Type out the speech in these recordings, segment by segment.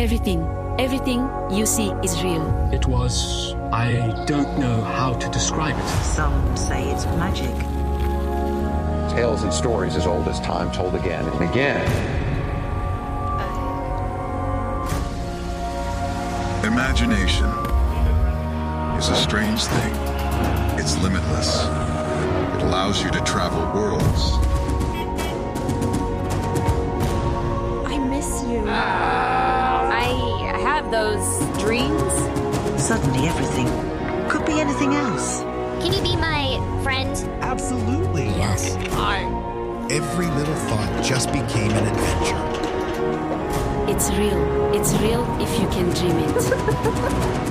Everything, everything you see is real. It was. I don't know how to describe it. Some say it's magic. Tales and stories as old as time told again and again. Imagination is a strange thing. It's limitless. It allows you to travel worlds. Those dreams. Suddenly everything could be anything else. Can you be my friend? Absolutely. Yes. Every little thought just became an adventure. It's real. It's real if you can dream it.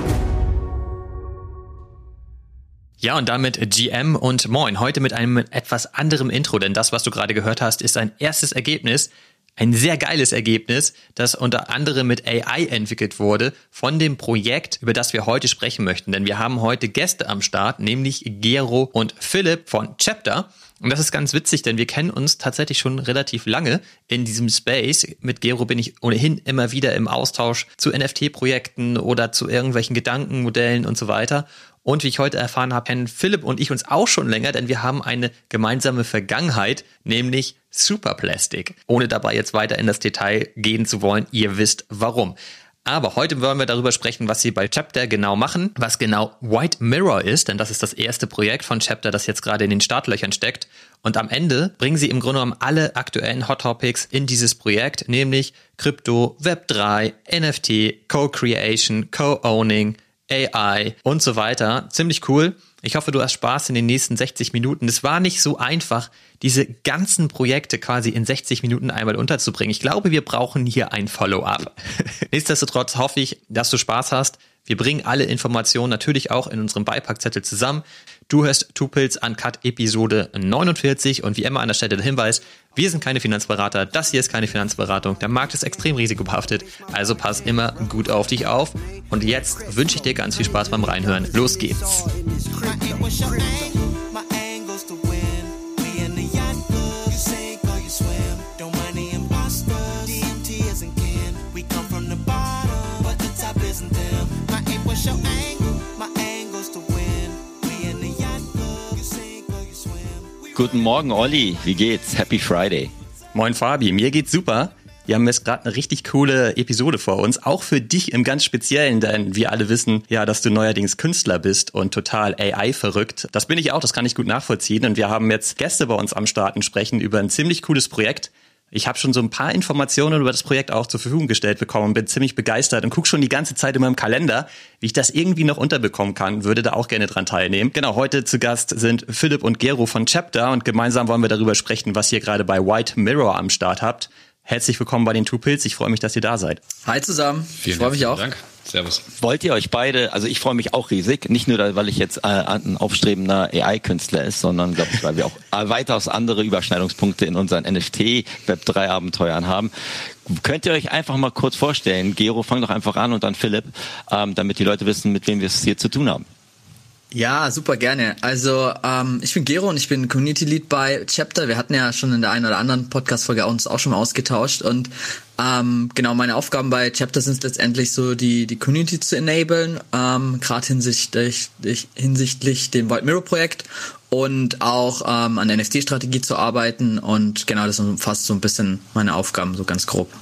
Ja, und damit GM und Moin. Heute mit einem etwas anderem Intro, denn das, was du gerade gehört hast, ist ein erstes Ergebnis. Ein sehr geiles Ergebnis, das unter anderem mit AI entwickelt wurde von dem Projekt, über das wir heute sprechen möchten. Denn wir haben heute Gäste am Start, nämlich Gero und Philipp von Chapter. Und das ist ganz witzig, denn wir kennen uns tatsächlich schon relativ lange in diesem Space. Mit Gero bin ich ohnehin immer wieder im Austausch zu NFT-Projekten oder zu irgendwelchen Gedankenmodellen und so weiter. Und wie ich heute erfahren habe, kennen Philipp und ich uns auch schon länger, denn wir haben eine gemeinsame Vergangenheit, nämlich Superplastic. Ohne dabei jetzt weiter in das Detail gehen zu wollen, ihr wisst warum. Aber heute wollen wir darüber sprechen, was sie bei Chapter genau machen, was genau White Mirror ist, denn das ist das erste Projekt von Chapter, das jetzt gerade in den Startlöchern steckt. Und am Ende bringen sie im Grunde genommen alle aktuellen Hot Topics in dieses Projekt, nämlich Krypto, Web3, NFT, Co-Creation, Co-Owning, AI und so weiter. Ziemlich cool. Ich hoffe, du hast Spaß in den nächsten 60 Minuten. Es war nicht so einfach, diese ganzen Projekte quasi in 60 Minuten einmal unterzubringen. Ich glaube, wir brauchen hier ein Follow-up. Nichtsdestotrotz hoffe ich, dass du Spaß hast. Wir bringen alle Informationen natürlich auch in unserem Beipackzettel zusammen. Du hörst Tupils Uncut Episode 49 und wie immer an der Stelle der Hinweis, wir sind keine Finanzberater, das hier ist keine Finanzberatung, der Markt ist extrem risikobehaftet, also pass immer gut auf dich auf. Und jetzt wünsche ich dir ganz viel Spaß beim Reinhören. Los geht's. Guten Morgen, Olli. Wie geht's? Happy Friday. Moin Fabi, mir geht's super. Wir haben jetzt gerade eine richtig coole Episode vor uns, auch für dich im ganz Speziellen, denn wir alle wissen ja, dass du neuerdings Künstler bist und total AI verrückt. Das bin ich auch, das kann ich gut nachvollziehen und wir haben jetzt Gäste bei uns am Start und sprechen über ein ziemlich cooles Projekt. Ich habe schon so ein paar Informationen über das Projekt auch zur Verfügung gestellt bekommen und bin ziemlich begeistert und gucke schon die ganze Zeit in meinem Kalender, wie ich das irgendwie noch unterbekommen kann, würde da auch gerne dran teilnehmen. Genau, heute zu Gast sind Philipp und Gero von Chapter und gemeinsam wollen wir darüber sprechen, was ihr gerade bei White Mirror am Start habt. Herzlich willkommen bei den Two Pills. Ich freue mich, dass ihr da seid. Hi zusammen. Vielen ich freue mich auch. Dank. Servus. Wollt ihr euch beide, also ich freue mich auch riesig, nicht nur, weil ich jetzt äh, ein aufstrebender AI-Künstler ist, sondern glaube ich, weil wir auch äh, weitaus andere Überschneidungspunkte in unseren NFT-Web3-Abenteuern haben. Könnt ihr euch einfach mal kurz vorstellen, Gero, fang doch einfach an und dann Philipp, ähm, damit die Leute wissen, mit wem wir es hier zu tun haben. Ja, super gerne. Also ähm, ich bin Gero und ich bin Community Lead bei Chapter. Wir hatten ja schon in der einen oder anderen Podcast-Folge uns auch schon mal ausgetauscht und ähm, genau meine Aufgaben bei Chapter sind letztendlich so die die Community zu enablen, ähm, gerade hinsichtlich hinsichtlich dem White Mirror Projekt und auch ähm, an der NFT-Strategie zu arbeiten und genau das umfasst so ein bisschen meine Aufgaben so ganz grob.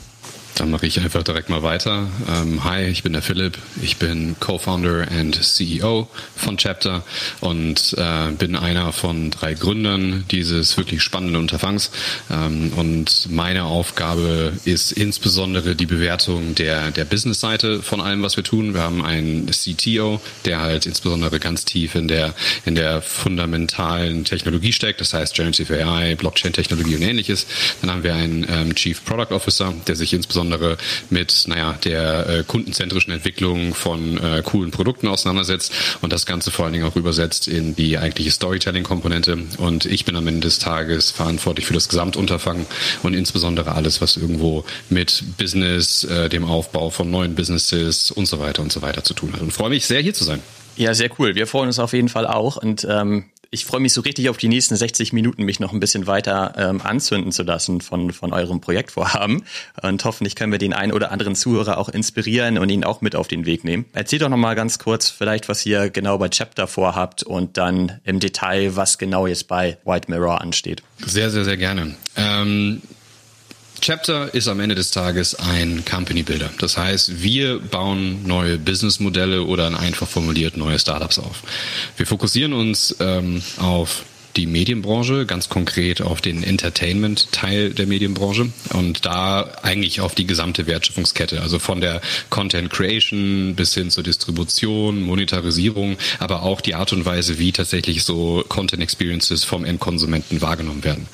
Dann mache ich einfach direkt mal weiter. Ähm, hi, ich bin der Philipp. Ich bin Co-Founder and CEO von Chapter und äh, bin einer von drei Gründern dieses wirklich spannenden Unterfangs. Ähm, und meine Aufgabe ist insbesondere die Bewertung der, der Business-Seite von allem, was wir tun. Wir haben einen CTO, der halt insbesondere ganz tief in der, in der fundamentalen Technologie steckt. Das heißt Generative AI, Blockchain-Technologie und ähnliches. Dann haben wir einen ähm, Chief Product Officer, der sich insbesondere insbesondere mit naja, der äh, kundenzentrischen Entwicklung von äh, coolen Produkten auseinandersetzt und das Ganze vor allen Dingen auch übersetzt in die eigentliche Storytelling-Komponente. Und ich bin am Ende des Tages verantwortlich für das Gesamtunterfangen und insbesondere alles, was irgendwo mit Business, äh, dem Aufbau von neuen Businesses und so weiter und so weiter zu tun hat. Und freue mich sehr, hier zu sein. Ja, sehr cool. Wir freuen uns auf jeden Fall auch. Und ähm, ich freue mich so richtig auf die nächsten 60 Minuten, mich noch ein bisschen weiter ähm, anzünden zu lassen von, von eurem Projektvorhaben. Und hoffentlich können wir den einen oder anderen Zuhörer auch inspirieren und ihn auch mit auf den Weg nehmen. Erzählt doch noch mal ganz kurz vielleicht, was ihr genau bei Chapter vorhabt und dann im Detail, was genau jetzt bei White Mirror ansteht. Sehr, sehr, sehr gerne. Ähm Chapter ist am Ende des Tages ein Company Builder. Das heißt, wir bauen neue Businessmodelle oder einfach formuliert neue Startups auf. Wir fokussieren uns ähm, auf die Medienbranche, ganz konkret auf den Entertainment-Teil der Medienbranche und da eigentlich auf die gesamte Wertschöpfungskette, also von der Content Creation bis hin zur Distribution, Monetarisierung, aber auch die Art und Weise, wie tatsächlich so Content Experiences vom Endkonsumenten wahrgenommen werden.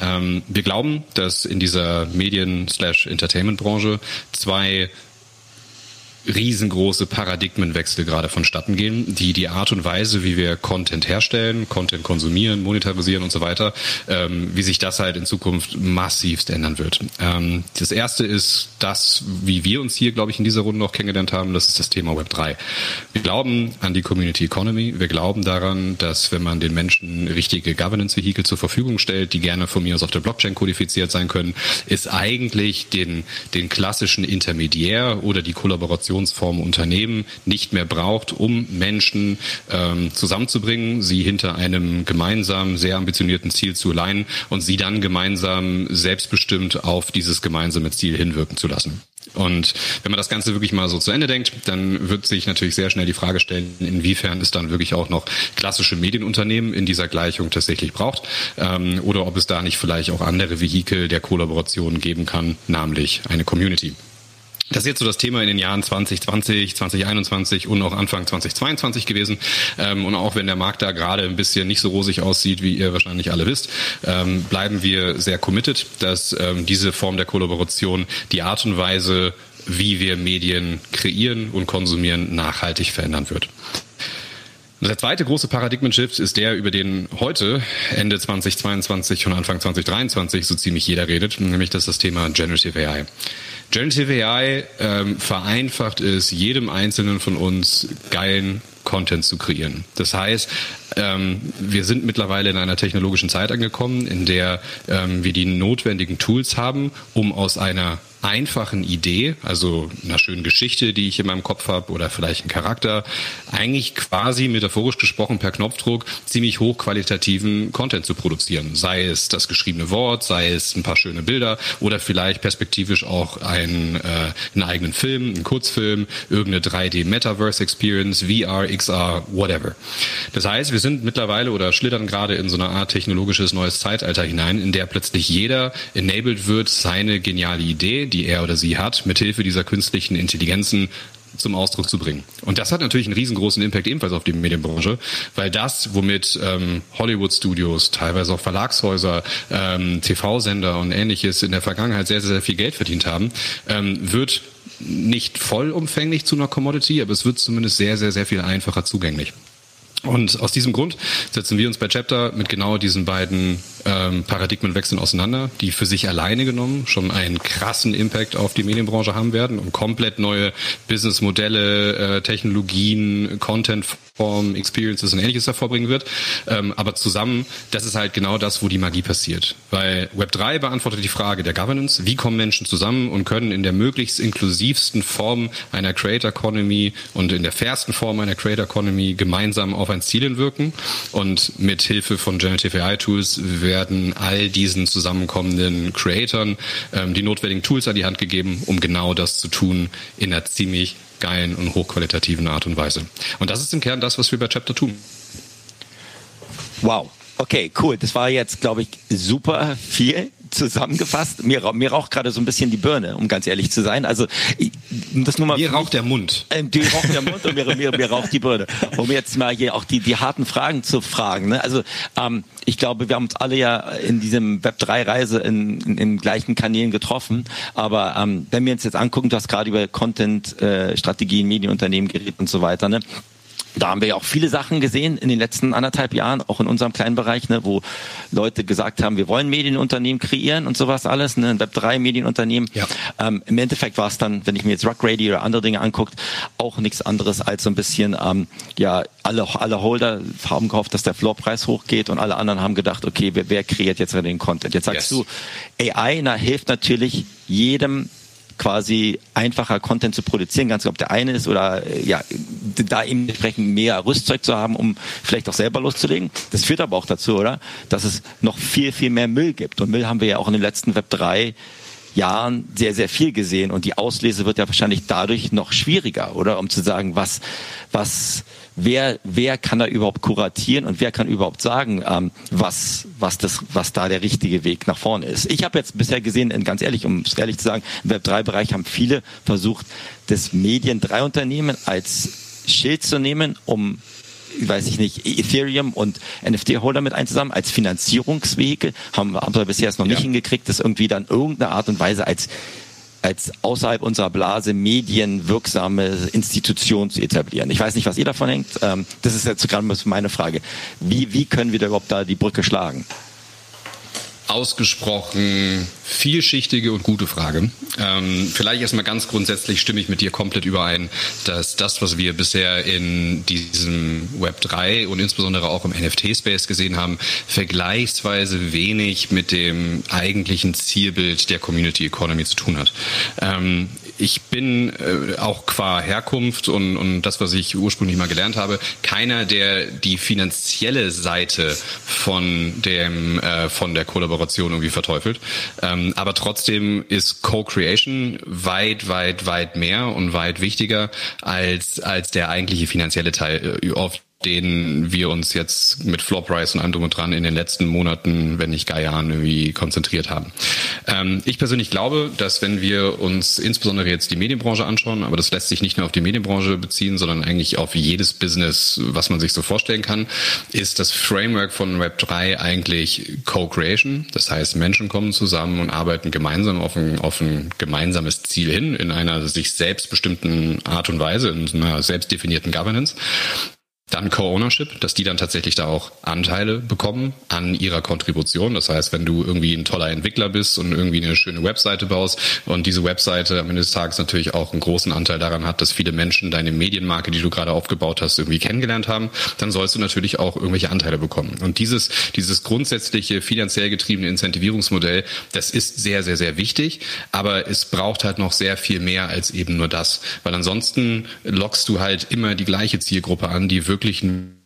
Ähm, wir glauben, dass in dieser Medien-Entertainment-Branche zwei riesengroße Paradigmenwechsel gerade vonstatten gehen, die die Art und Weise, wie wir Content herstellen, Content konsumieren, monetarisieren und so weiter, ähm, wie sich das halt in Zukunft massivst ändern wird. Ähm, das erste ist das, wie wir uns hier, glaube ich, in dieser Runde noch kennengelernt haben, das ist das Thema Web 3. Wir glauben an die Community Economy. Wir glauben daran, dass wenn man den Menschen richtige Governance-Vehikel zur Verfügung stellt, die gerne von mir aus auf der Blockchain kodifiziert sein können, ist eigentlich den, den klassischen Intermediär oder die Kollaboration Organisationsform Unternehmen nicht mehr braucht, um Menschen ähm, zusammenzubringen, sie hinter einem gemeinsamen, sehr ambitionierten Ziel zu leihen und sie dann gemeinsam selbstbestimmt auf dieses gemeinsame Ziel hinwirken zu lassen. Und wenn man das Ganze wirklich mal so zu Ende denkt, dann wird sich natürlich sehr schnell die Frage stellen, inwiefern es dann wirklich auch noch klassische Medienunternehmen in dieser Gleichung tatsächlich braucht ähm, oder ob es da nicht vielleicht auch andere Vehikel der Kollaboration geben kann, namentlich eine Community. Das ist jetzt so das Thema in den Jahren 2020, 2021 und auch Anfang 2022 gewesen. Ähm, und auch wenn der Markt da gerade ein bisschen nicht so rosig aussieht, wie ihr wahrscheinlich alle wisst, ähm, bleiben wir sehr committed, dass ähm, diese Form der Kollaboration die Art und Weise, wie wir Medien kreieren und konsumieren, nachhaltig verändern wird. Der zweite große Paradigmen-Shift ist der, über den heute, Ende 2022 und Anfang 2023, so ziemlich jeder redet, nämlich das ist das Thema Generative AI. Generative AI ähm, vereinfacht es jedem Einzelnen von uns, geilen Content zu kreieren. Das heißt, ähm, wir sind mittlerweile in einer technologischen Zeit angekommen, in der ähm, wir die notwendigen Tools haben, um aus einer einfachen Idee, also einer schönen Geschichte, die ich in meinem Kopf habe oder vielleicht einen Charakter, eigentlich quasi metaphorisch gesprochen per Knopfdruck ziemlich hochqualitativen Content zu produzieren. Sei es das geschriebene Wort, sei es ein paar schöne Bilder oder vielleicht perspektivisch auch einen, äh, einen eigenen Film, einen Kurzfilm, irgendeine 3D Metaverse Experience, VR, XR, whatever. Das heißt, wir sind mittlerweile oder schlittern gerade in so eine Art technologisches neues Zeitalter hinein, in der plötzlich jeder enabled wird, seine geniale Idee, die er oder sie hat, mithilfe dieser künstlichen Intelligenzen zum Ausdruck zu bringen. Und das hat natürlich einen riesengroßen Impact ebenfalls auf die Medienbranche, weil das, womit ähm, Hollywood-Studios, teilweise auch Verlagshäuser, ähm, TV-Sender und ähnliches in der Vergangenheit sehr, sehr, viel Geld verdient haben, ähm, wird nicht vollumfänglich zu einer Commodity, aber es wird zumindest sehr, sehr, sehr viel einfacher zugänglich. Und aus diesem Grund setzen wir uns bei Chapter mit genau diesen beiden ähm, Paradigmenwechseln auseinander, die für sich alleine genommen schon einen krassen Impact auf die Medienbranche haben werden und komplett neue Businessmodelle, äh, Technologien, Contentformen, Experiences und ähnliches hervorbringen wird. Ähm, aber zusammen, das ist halt genau das, wo die Magie passiert. Weil Web3 beantwortet die Frage der Governance, wie kommen Menschen zusammen und können in der möglichst inklusivsten Form einer Creator Economy und in der fairsten Form einer Creator Economy gemeinsam auf ein Ziel hinwirken. Und mit Hilfe von Generative AI Tools werden all diesen zusammenkommenden Creatoren ähm, die notwendigen Tools an die Hand gegeben, um genau das zu tun in einer ziemlich geilen und hochqualitativen Art und Weise. Und das ist im Kern das, was wir bei Chapter tun. Wow. Okay, cool. Das war jetzt, glaube ich, super viel zusammengefasst. Mir, mir raucht gerade so ein bisschen die Birne, um ganz ehrlich zu sein. Also das nur mal. Mir raucht der Mund. Ähm, dir raucht der Mund und mir, mir, mir raucht die Birne. Um jetzt mal hier auch die, die harten Fragen zu fragen. Ne? Also ähm, ich glaube, wir haben uns alle ja in diesem Web3-Reise in, in, in gleichen Kanälen getroffen. Aber ähm, wenn wir uns jetzt angucken, du hast gerade über Content-Strategien, äh, Medienunternehmen geredet und so weiter. Ne? Da haben wir ja auch viele Sachen gesehen in den letzten anderthalb Jahren, auch in unserem kleinen Bereich, ne, wo Leute gesagt haben, wir wollen Medienunternehmen kreieren und sowas alles, ne, Web3 Medienunternehmen. Ja. Ähm, Im Endeffekt war es dann, wenn ich mir jetzt Rock Radio oder andere Dinge anguckt, auch nichts anderes als so ein bisschen, ähm, ja, alle, alle Holder haben gehofft, dass der Floorpreis hochgeht und alle anderen haben gedacht, okay, wer, wer kreiert jetzt den Content? Jetzt sagst yes. du, AI na, hilft natürlich jedem quasi einfacher Content zu produzieren, ganz ob der eine ist oder äh, ja, da eben entsprechend mehr Rüstzeug zu haben, um vielleicht auch selber loszulegen. Das führt aber auch dazu, oder? Dass es noch viel, viel mehr Müll gibt. Und Müll haben wir ja auch in den letzten Web 3 Jahren sehr, sehr viel gesehen und die Auslese wird ja wahrscheinlich dadurch noch schwieriger, oder? Um zu sagen, was, was, wer, wer kann da überhaupt kuratieren und wer kann überhaupt sagen, ähm, was, was, das, was da der richtige Weg nach vorne ist. Ich habe jetzt bisher gesehen, ganz ehrlich, um es ehrlich zu sagen, im Web3-Bereich haben viele versucht, das Medien-3-Unternehmen als Schild zu nehmen, um weiß ich nicht, Ethereum und NFT-Holder mit einzusammeln als Finanzierungsvehikel, haben, haben wir bisher jetzt noch ja. nicht hingekriegt, das irgendwie dann irgendeine Art und Weise als als außerhalb unserer Blase medienwirksame Institution zu etablieren. Ich weiß nicht, was ihr davon denkt. Ähm, das ist jetzt gerade meine Frage. Wie, wie können wir da überhaupt da die Brücke schlagen? Ausgesprochen vielschichtige und gute Frage. Ähm, vielleicht erstmal ganz grundsätzlich stimme ich mit dir komplett überein, dass das, was wir bisher in diesem Web 3 und insbesondere auch im NFT-Space gesehen haben, vergleichsweise wenig mit dem eigentlichen Zielbild der Community Economy zu tun hat. Ähm, ich bin äh, auch qua Herkunft und, und das, was ich ursprünglich mal gelernt habe, keiner, der die finanzielle Seite von dem äh, von der Kollaboration irgendwie verteufelt. Ähm, aber trotzdem ist Co-Creation weit, weit, weit mehr und weit wichtiger als als der eigentliche finanzielle Teil. Äh, oft den wir uns jetzt mit Floor Price und allem drum und dran in den letzten Monaten, wenn nicht gar Jahren, irgendwie konzentriert haben. Ähm, ich persönlich glaube, dass wenn wir uns insbesondere jetzt die Medienbranche anschauen, aber das lässt sich nicht nur auf die Medienbranche beziehen, sondern eigentlich auf jedes Business, was man sich so vorstellen kann, ist das Framework von Web3 eigentlich Co-Creation. Das heißt, Menschen kommen zusammen und arbeiten gemeinsam auf ein, auf ein gemeinsames Ziel hin, in einer sich selbstbestimmten Art und Weise, in einer selbst definierten Governance. Dann Co-Ownership, dass die dann tatsächlich da auch Anteile bekommen an ihrer Kontribution. Das heißt, wenn du irgendwie ein toller Entwickler bist und irgendwie eine schöne Webseite baust und diese Webseite am Ende des Tages natürlich auch einen großen Anteil daran hat, dass viele Menschen deine Medienmarke, die du gerade aufgebaut hast, irgendwie kennengelernt haben, dann sollst du natürlich auch irgendwelche Anteile bekommen. Und dieses, dieses grundsätzliche finanziell getriebene Incentivierungsmodell, das ist sehr, sehr, sehr wichtig. Aber es braucht halt noch sehr viel mehr als eben nur das. Weil ansonsten lockst du halt immer die gleiche Zielgruppe an, die wirklich wirklich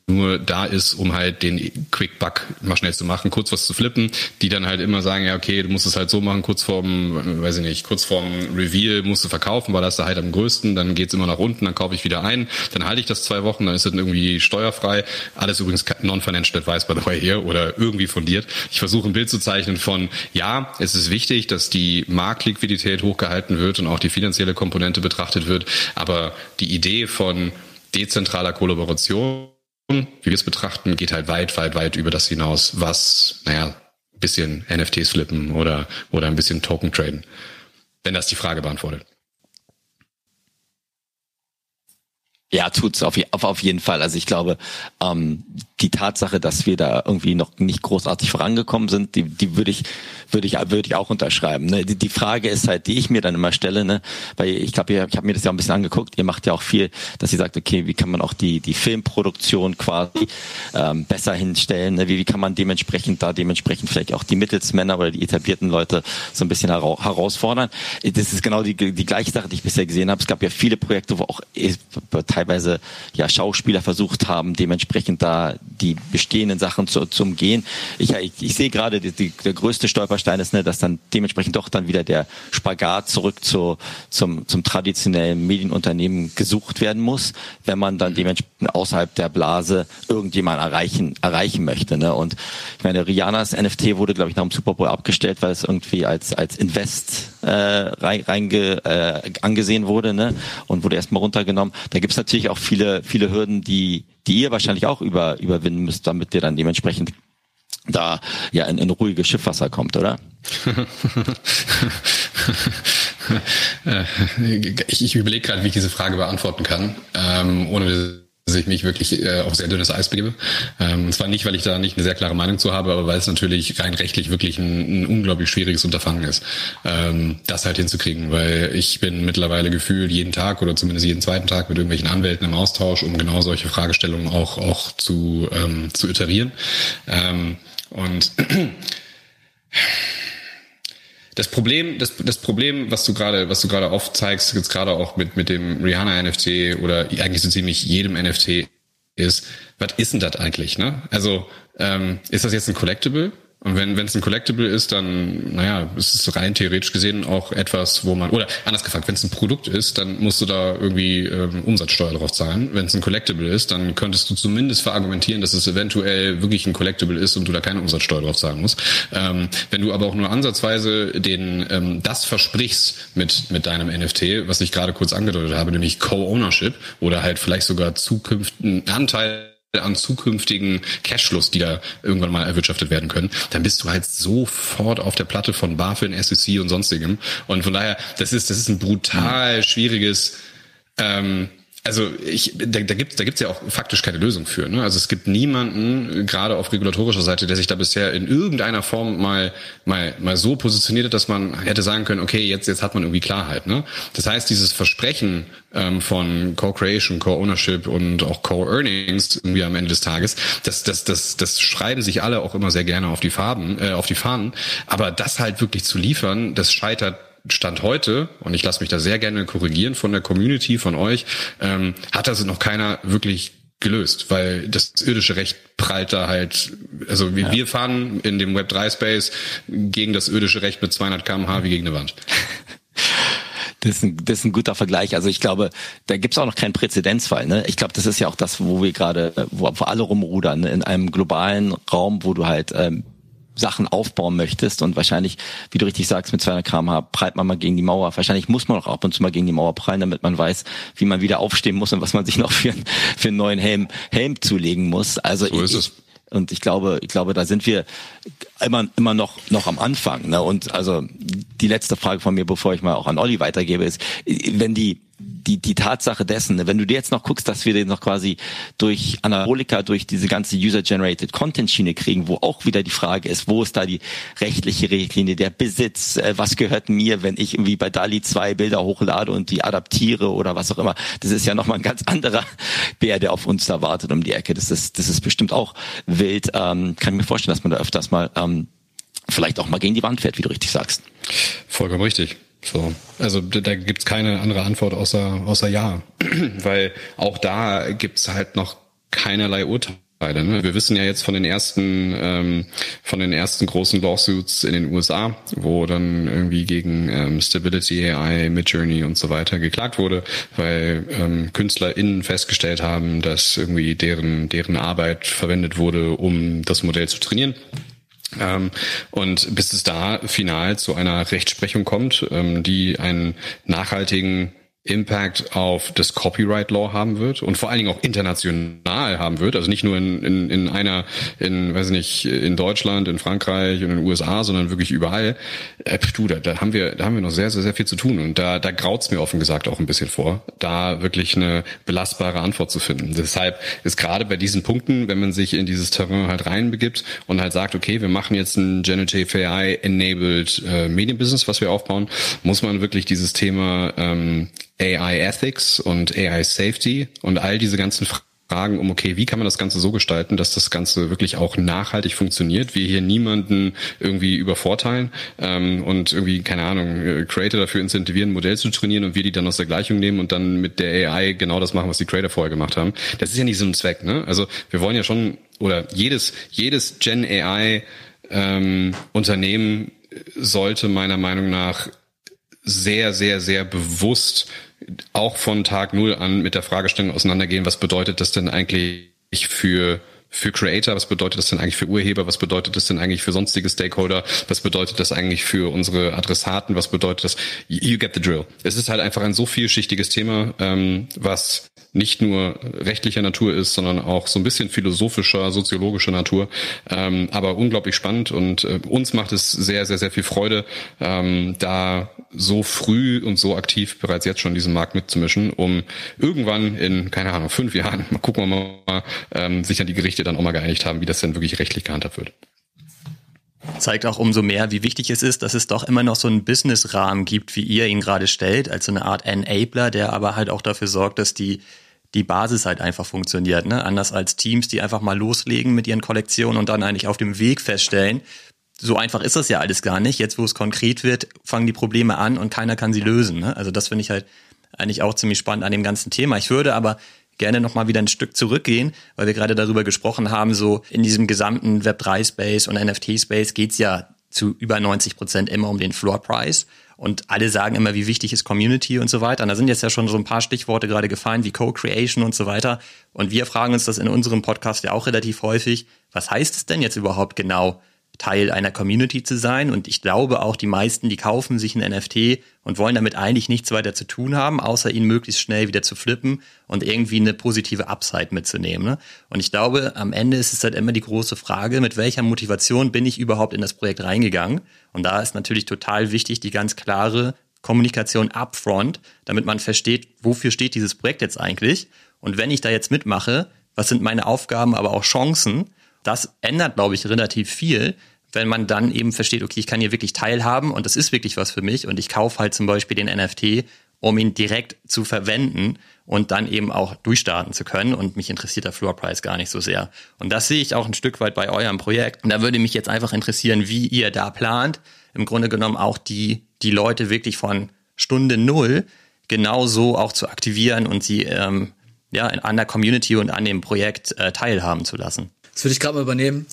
nur da ist, um halt den Quick Buck mal schnell zu machen, kurz was zu flippen, die dann halt immer sagen, ja, okay, du musst es halt so machen, kurz vorm, weiß ich nicht, kurz vorm Reveal musst du verkaufen, weil das ist halt am größten, dann geht's immer nach unten, dann kaufe ich wieder ein, dann halte ich das zwei Wochen, dann ist es irgendwie steuerfrei. Alles übrigens non-financial advice by the way hier oder irgendwie fundiert. Ich versuche ein Bild zu zeichnen von, ja, es ist wichtig, dass die Marktliquidität hochgehalten wird und auch die finanzielle Komponente betrachtet wird, aber die Idee von dezentraler Kollaboration, wie wir es betrachten, geht halt weit, weit, weit über das hinaus, was, naja, ein bisschen NFTs flippen oder, oder ein bisschen Token traden. Wenn das die Frage beantwortet. Ja, tut's auf, auf, auf jeden Fall. Also ich glaube, ähm, die Tatsache, dass wir da irgendwie noch nicht großartig vorangekommen sind, die, die würde ich, würde ich, würde ich auch unterschreiben. Ne? Die, die Frage ist halt, die ich mir dann immer stelle, ne? weil ich glaube, ich habe mir das ja ein bisschen angeguckt. Ihr macht ja auch viel, dass ihr sagt, okay, wie kann man auch die die Filmproduktion quasi ähm, besser hinstellen? Ne? Wie, wie kann man dementsprechend da dementsprechend vielleicht auch die Mittelsmänner oder die etablierten Leute so ein bisschen hera herausfordern? Das ist genau die die gleiche Sache, die ich bisher gesehen habe. Es gab ja viele Projekte, wo auch teilweise ja Schauspieler versucht haben, dementsprechend da die bestehenden Sachen zu, zu umgehen. Ich, ich, ich sehe gerade, die, die, der größte Stolperstein ist, ne, dass dann dementsprechend doch dann wieder der Spagat zurück zu, zum, zum traditionellen Medienunternehmen gesucht werden muss, wenn man dann dementsprechend außerhalb der Blase irgendjemand erreichen, erreichen möchte. Ne? Und ich meine, Rihannas NFT wurde, glaube ich, nach dem Super Bowl abgestellt, weil es irgendwie als, als Invest äh, rein, reinge, äh, angesehen wurde ne? und wurde erstmal runtergenommen. Da gibt es natürlich auch viele, viele Hürden, die die ihr wahrscheinlich auch über, überwinden müsst, damit ihr dann dementsprechend da ja in, in ruhige Schiffwasser kommt, oder? ich, ich überlege gerade, wie ich diese Frage beantworten kann, ähm, ohne ich mich wirklich äh, auf sehr dünnes Eis begebe. Ähm, und zwar nicht, weil ich da nicht eine sehr klare Meinung zu habe, aber weil es natürlich rein rechtlich wirklich ein, ein unglaublich schwieriges Unterfangen ist, ähm, das halt hinzukriegen. Weil ich bin mittlerweile gefühlt jeden Tag oder zumindest jeden zweiten Tag mit irgendwelchen Anwälten im Austausch, um genau solche Fragestellungen auch auch zu ähm, zu iterieren. Ähm, und das Problem, das, das Problem, was du gerade, was du gerade aufzeigst, jetzt gerade auch mit, mit dem Rihanna NFT oder eigentlich so ziemlich jedem NFT ist, was ist denn das eigentlich, ne? Also, ähm, ist das jetzt ein Collectible? Und wenn es ein Collectible ist, dann, naja, ist es rein theoretisch gesehen auch etwas, wo man, oder anders gefragt, wenn es ein Produkt ist, dann musst du da irgendwie ähm, Umsatzsteuer drauf zahlen. Wenn es ein Collectible ist, dann könntest du zumindest verargumentieren, dass es eventuell wirklich ein Collectible ist und du da keine Umsatzsteuer drauf zahlen musst. Ähm, wenn du aber auch nur ansatzweise den ähm, das versprichst mit, mit deinem NFT, was ich gerade kurz angedeutet habe, nämlich Co-Ownership oder halt vielleicht sogar zukünftigen Anteil an zukünftigen Cashflows, die da irgendwann mal erwirtschaftet werden können, dann bist du halt sofort auf der Platte von BaFin, SEC und sonstigem. Und von daher, das ist, das ist ein brutal schwieriges, ähm, also ich, da, da gibt da gibt's ja auch faktisch keine Lösung für. Ne? Also es gibt niemanden, gerade auf regulatorischer Seite, der sich da bisher in irgendeiner Form mal mal mal so positioniert hat, dass man hätte sagen können, okay, jetzt jetzt hat man irgendwie Klarheit. Ne? Das heißt, dieses Versprechen ähm, von Co-Creation, Co-Ownership und auch Co-Earnings irgendwie am Ende des Tages, das das das das schreiben sich alle auch immer sehr gerne auf die Farben, äh, auf die Fahnen. Aber das halt wirklich zu liefern, das scheitert Stand heute, und ich lasse mich da sehr gerne korrigieren von der Community, von euch, ähm, hat das noch keiner wirklich gelöst, weil das irdische Recht prallt da halt, also wir, ja. wir fahren in dem Web3 Space gegen das irdische Recht mit 200 kmh wie gegen eine Wand. Das ist, ein, das ist ein guter Vergleich. Also ich glaube, da gibt's auch noch keinen Präzedenzfall. Ne? Ich glaube, das ist ja auch das, wo wir gerade, wo, wo alle rumrudern, ne? in einem globalen Raum, wo du halt ähm, Sachen aufbauen möchtest und wahrscheinlich, wie du richtig sagst, mit 200 km/h prallt man mal gegen die Mauer. Wahrscheinlich muss man auch ab und zu mal gegen die Mauer prallen, damit man weiß, wie man wieder aufstehen muss und was man sich noch für, für einen neuen Helm, Helm zulegen muss. Also so ist ich, es. Und ich glaube, ich glaube, da sind wir immer, immer noch, noch am Anfang. Ne? Und also die letzte Frage von mir, bevor ich mal auch an Olli weitergebe, ist, wenn die, die, die Tatsache dessen, ne, wenn du dir jetzt noch guckst, dass wir den noch quasi durch Anabolika, durch diese ganze User-Generated Content-Schiene kriegen, wo auch wieder die Frage ist, wo ist da die rechtliche Richtlinie, der Besitz, äh, was gehört mir, wenn ich irgendwie bei DALI zwei Bilder hochlade und die adaptiere oder was auch immer. Das ist ja nochmal ein ganz anderer Bär, der auf uns da wartet um die Ecke. Das ist, das ist bestimmt auch wild. Ähm, kann ich mir vorstellen, dass man da öfters mal ähm, vielleicht auch mal gegen die Wand fährt, wie du richtig sagst. Vollkommen richtig. So, also da gibt's keine andere Antwort außer außer ja, weil auch da gibt's halt noch keinerlei Urteile. Ne? Wir wissen ja jetzt von den ersten ähm, von den ersten großen Lawsuits in den USA, wo dann irgendwie gegen ähm, Stability AI, Midjourney und so weiter geklagt wurde, weil ähm, KünstlerInnen festgestellt haben, dass irgendwie deren deren Arbeit verwendet wurde, um das Modell zu trainieren ähm, und bis es da final zu einer Rechtsprechung kommt, ähm, die einen nachhaltigen Impact auf das Copyright Law haben wird und vor allen Dingen auch international haben wird. Also nicht nur in, in, in einer, in, weiß nicht, in Deutschland, in Frankreich und in den USA, sondern wirklich überall. Äh, du, da, da haben wir, da haben wir noch sehr, sehr, sehr viel zu tun. Und da, da graut's mir offen gesagt auch ein bisschen vor, da wirklich eine belastbare Antwort zu finden. Deshalb ist gerade bei diesen Punkten, wenn man sich in dieses Terrain halt reinbegibt und halt sagt, okay, wir machen jetzt ein Generative AI enabled äh, Medienbusiness, was wir aufbauen, muss man wirklich dieses Thema ähm, AI Ethics und AI Safety und all diese ganzen Fragen um, okay, wie kann man das Ganze so gestalten, dass das Ganze wirklich auch nachhaltig funktioniert, wir hier niemanden irgendwie übervorteilen ähm, und irgendwie, keine Ahnung, äh, Creator dafür incentivieren, Modell zu trainieren und wir die dann aus der Gleichung nehmen und dann mit der AI genau das machen, was die Creator vorher gemacht haben. Das ist ja nicht so ein Zweck, ne? Also wir wollen ja schon, oder jedes, jedes Gen AI ähm, Unternehmen sollte meiner Meinung nach sehr, sehr, sehr bewusst auch von Tag Null an mit der Fragestellung auseinandergehen, was bedeutet das denn eigentlich für für Creator, was bedeutet das denn eigentlich für Urheber, was bedeutet das denn eigentlich für sonstige Stakeholder, was bedeutet das eigentlich für unsere Adressaten, was bedeutet das, you get the drill. Es ist halt einfach ein so vielschichtiges Thema, ähm, was nicht nur rechtlicher Natur ist, sondern auch so ein bisschen philosophischer, soziologischer Natur. Ähm, aber unglaublich spannend und äh, uns macht es sehr, sehr, sehr viel Freude, ähm, da so früh und so aktiv bereits jetzt schon diesen Markt mitzumischen, um irgendwann in, keine Ahnung, fünf Jahren, mal gucken wir mal, ähm, sich an die Gerichte dann auch mal geeinigt haben, wie das denn wirklich rechtlich gehandhabt wird zeigt auch umso mehr, wie wichtig es ist, dass es doch immer noch so einen Business-Rahmen gibt, wie ihr ihn gerade stellt, als so eine Art Enabler, der aber halt auch dafür sorgt, dass die die Basis halt einfach funktioniert, ne? Anders als Teams, die einfach mal loslegen mit ihren Kollektionen und dann eigentlich auf dem Weg feststellen, so einfach ist das ja alles gar nicht. Jetzt, wo es konkret wird, fangen die Probleme an und keiner kann sie lösen. Ne? Also das finde ich halt eigentlich auch ziemlich spannend an dem ganzen Thema. Ich würde aber gerne nochmal wieder ein Stück zurückgehen, weil wir gerade darüber gesprochen haben, so in diesem gesamten Web3-Space und NFT-Space geht's ja zu über 90 Prozent immer um den Floor Price. Und alle sagen immer, wie wichtig ist Community und so weiter. Und da sind jetzt ja schon so ein paar Stichworte gerade gefallen, wie Co-Creation und so weiter. Und wir fragen uns das in unserem Podcast ja auch relativ häufig. Was heißt es denn jetzt überhaupt genau, Teil einer Community zu sein. Und ich glaube auch, die meisten, die kaufen sich ein NFT und wollen damit eigentlich nichts weiter zu tun haben, außer ihn möglichst schnell wieder zu flippen und irgendwie eine positive Upside mitzunehmen. Ne? Und ich glaube, am Ende ist es halt immer die große Frage, mit welcher Motivation bin ich überhaupt in das Projekt reingegangen? Und da ist natürlich total wichtig, die ganz klare Kommunikation upfront, damit man versteht, wofür steht dieses Projekt jetzt eigentlich? Und wenn ich da jetzt mitmache, was sind meine Aufgaben, aber auch Chancen? das ändert, glaube ich, relativ viel, wenn man dann eben versteht, okay, ich kann hier wirklich teilhaben und das ist wirklich was für mich und ich kaufe halt zum Beispiel den NFT, um ihn direkt zu verwenden und dann eben auch durchstarten zu können und mich interessiert der Floor Price gar nicht so sehr. Und das sehe ich auch ein Stück weit bei eurem Projekt. Und da würde mich jetzt einfach interessieren, wie ihr da plant, im Grunde genommen auch die, die Leute wirklich von Stunde Null genauso auch zu aktivieren und sie ähm, ja, an der Community und an dem Projekt äh, teilhaben zu lassen. Das würde ich gerade mal übernehmen.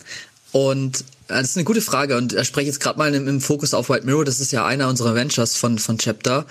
Und äh, das ist eine gute Frage und ich spreche jetzt gerade mal im, im, Fokus auf White Mirror. Das ist ja einer unserer Ventures von, von Chapter.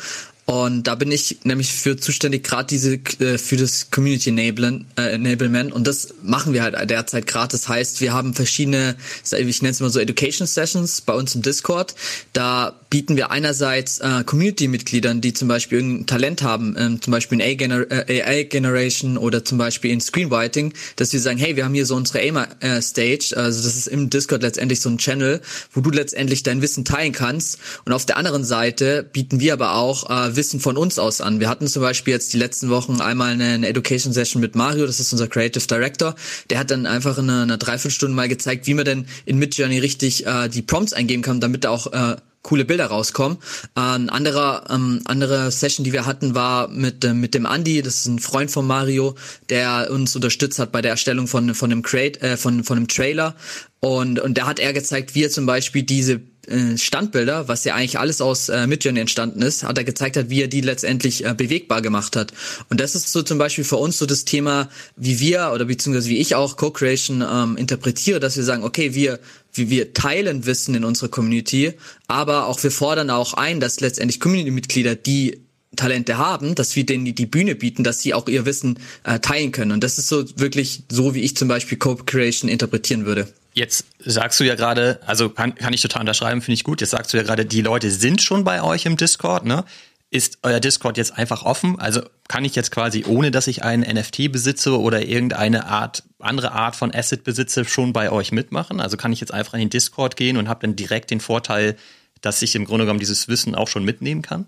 Und da bin ich nämlich für zuständig, gerade diese äh, für das Community Enablement, äh, Enablement. Und das machen wir halt derzeit gerade. Das heißt, wir haben verschiedene, ich nenne es mal so Education Sessions bei uns im Discord. Da bieten wir einerseits äh, Community-Mitgliedern, die zum Beispiel irgendein Talent haben, ähm, zum Beispiel in AI-Generation äh, oder zum Beispiel in Screenwriting, dass wir sagen, hey, wir haben hier so unsere AIMA-Stage. also das ist im Discord letztendlich so ein Channel, wo du letztendlich dein Wissen teilen kannst. Und auf der anderen Seite bieten wir aber auch äh, Wissen von uns aus an. Wir hatten zum Beispiel jetzt die letzten Wochen einmal eine, eine Education Session mit Mario, das ist unser Creative Director. Der hat dann einfach in einer, Dreiviertelstunde mal gezeigt, wie man denn in Midjourney richtig äh, die Prompts eingeben kann, damit da auch äh, coole Bilder rauskommen. Äh, ein anderer ähm, andere Session, die wir hatten, war mit äh, mit dem Andy, das ist ein Freund von Mario, der uns unterstützt hat bei der Erstellung von von einem Crate, äh, von von einem Trailer und und da hat er gezeigt, wie er zum Beispiel diese Standbilder, was ja eigentlich alles aus äh, Midjourney entstanden ist, hat er gezeigt hat, wie er die letztendlich äh, bewegbar gemacht hat. Und das ist so zum Beispiel für uns so das Thema, wie wir oder beziehungsweise wie ich auch Co-Creation ähm, interpretiere, dass wir sagen, okay, wir wie wir teilen Wissen in unserer Community, aber auch wir fordern auch ein, dass letztendlich Community-Mitglieder, die Talente haben, dass wir denen die Bühne bieten, dass sie auch ihr Wissen äh, teilen können. Und das ist so wirklich so, wie ich zum Beispiel Co-Creation interpretieren würde. Jetzt sagst du ja gerade, also kann, kann ich total unterschreiben, finde ich gut. Jetzt sagst du ja gerade, die Leute sind schon bei euch im Discord, ne? Ist euer Discord jetzt einfach offen? Also kann ich jetzt quasi, ohne dass ich einen NFT besitze oder irgendeine Art, andere Art von Asset besitze, schon bei euch mitmachen? Also kann ich jetzt einfach in den Discord gehen und habe dann direkt den Vorteil, dass ich im Grunde genommen dieses Wissen auch schon mitnehmen kann?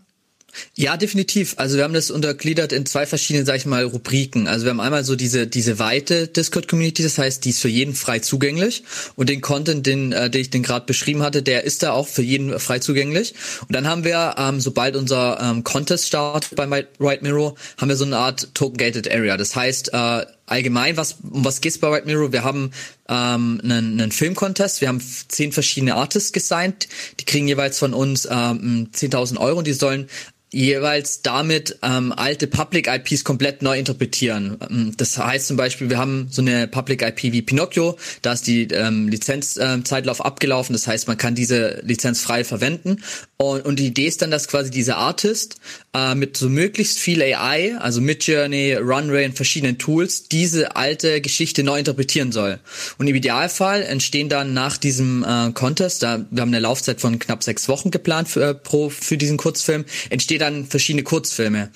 Ja, definitiv. Also wir haben das untergliedert in zwei verschiedene, sag ich mal, Rubriken. Also wir haben einmal so diese diese weite Discord-Community, das heißt, die ist für jeden frei zugänglich. Und den Content, den, äh, den ich den gerade beschrieben hatte, der ist da auch für jeden frei zugänglich. Und dann haben wir, ähm, sobald unser ähm, Contest startet bei Right Mirror, haben wir so eine Art Token-Gated Area. Das heißt, äh, allgemein, was, um was geht's bei White Mirror? Wir haben ähm, einen, einen Filmcontest, wir haben zehn verschiedene Artists gesigned, die kriegen jeweils von uns ähm, 10.000 Euro und die sollen jeweils damit ähm, alte Public IPs komplett neu interpretieren. Ähm, das heißt zum Beispiel, wir haben so eine Public IP wie Pinocchio, da ist die ähm, Lizenzzeitlauf ähm, abgelaufen, das heißt, man kann diese Lizenz frei verwenden. Und, und die Idee ist dann, dass quasi dieser Artist äh, mit so möglichst viel AI, also Midjourney, Runway und verschiedenen Tools, diese alte Geschichte neu interpretieren soll. Und im Idealfall entstehen dann nach diesem äh, Contest, da wir haben eine Laufzeit von knapp sechs Wochen geplant für, äh, pro für diesen Kurzfilm, entsteht dann verschiedene Kurzfilme.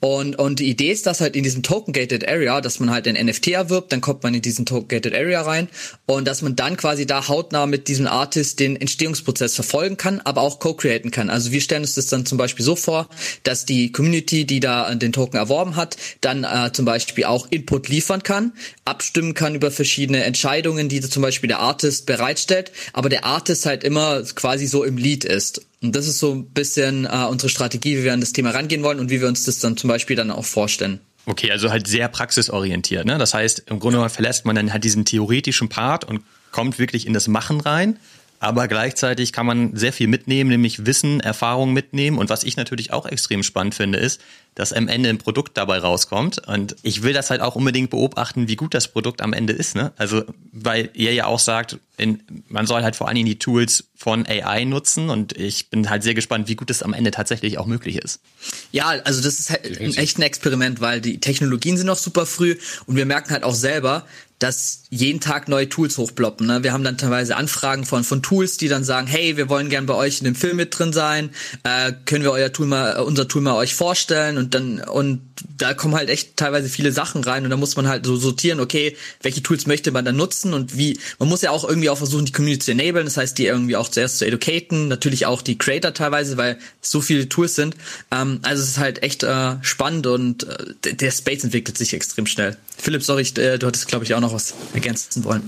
Und, und die Idee ist, dass halt in diesem Token-Gated Area, dass man halt ein NFT erwirbt, dann kommt man in diesen Token-Gated Area rein und dass man dann quasi da hautnah mit diesem Artist den Entstehungsprozess verfolgen kann, aber auch co-createn kann. Also wir stellen uns das dann zum Beispiel so vor, dass die Community, die da den Token erworben hat, dann äh, zum Beispiel auch Input liefern kann, abstimmen kann über verschiedene Entscheidungen, die zum Beispiel der Artist bereitstellt, aber der Artist halt immer quasi so im Lead ist. Und das ist so ein bisschen äh, unsere Strategie, wie wir an das Thema rangehen wollen und wie wir uns das dann zum Beispiel dann auch vorstellen. Okay, also halt sehr praxisorientiert. Ne? Das heißt, im Grunde verlässt man dann halt diesen theoretischen Part und kommt wirklich in das Machen rein aber gleichzeitig kann man sehr viel mitnehmen, nämlich Wissen, Erfahrung mitnehmen. Und was ich natürlich auch extrem spannend finde, ist, dass am Ende ein Produkt dabei rauskommt. Und ich will das halt auch unbedingt beobachten, wie gut das Produkt am Ende ist. Ne? Also, weil ihr ja auch sagt, in, man soll halt vor allen Dingen die Tools von AI nutzen. Und ich bin halt sehr gespannt, wie gut es am Ende tatsächlich auch möglich ist. Ja, also das ist halt ein echt ein Experiment, weil die Technologien sind noch super früh und wir merken halt auch selber, dass jeden Tag neue Tools hochploppen. Ne? Wir haben dann teilweise Anfragen von, von Tools, die dann sagen, hey, wir wollen gern bei euch in dem Film mit drin sein, äh, können wir euer Tool mal, unser Tool mal euch vorstellen und dann, und da kommen halt echt teilweise viele Sachen rein und da muss man halt so sortieren, okay, welche Tools möchte man dann nutzen und wie, man muss ja auch irgendwie auch versuchen, die Community zu enablen, das heißt, die irgendwie auch zuerst zu educaten, natürlich auch die Creator teilweise, weil so viele Tools sind. Ähm, also es ist halt echt äh, spannend und äh, der Space entwickelt sich extrem schnell. Philipp, sorry, ich, äh, du hattest, glaube ich, auch noch was ergänzen wollen.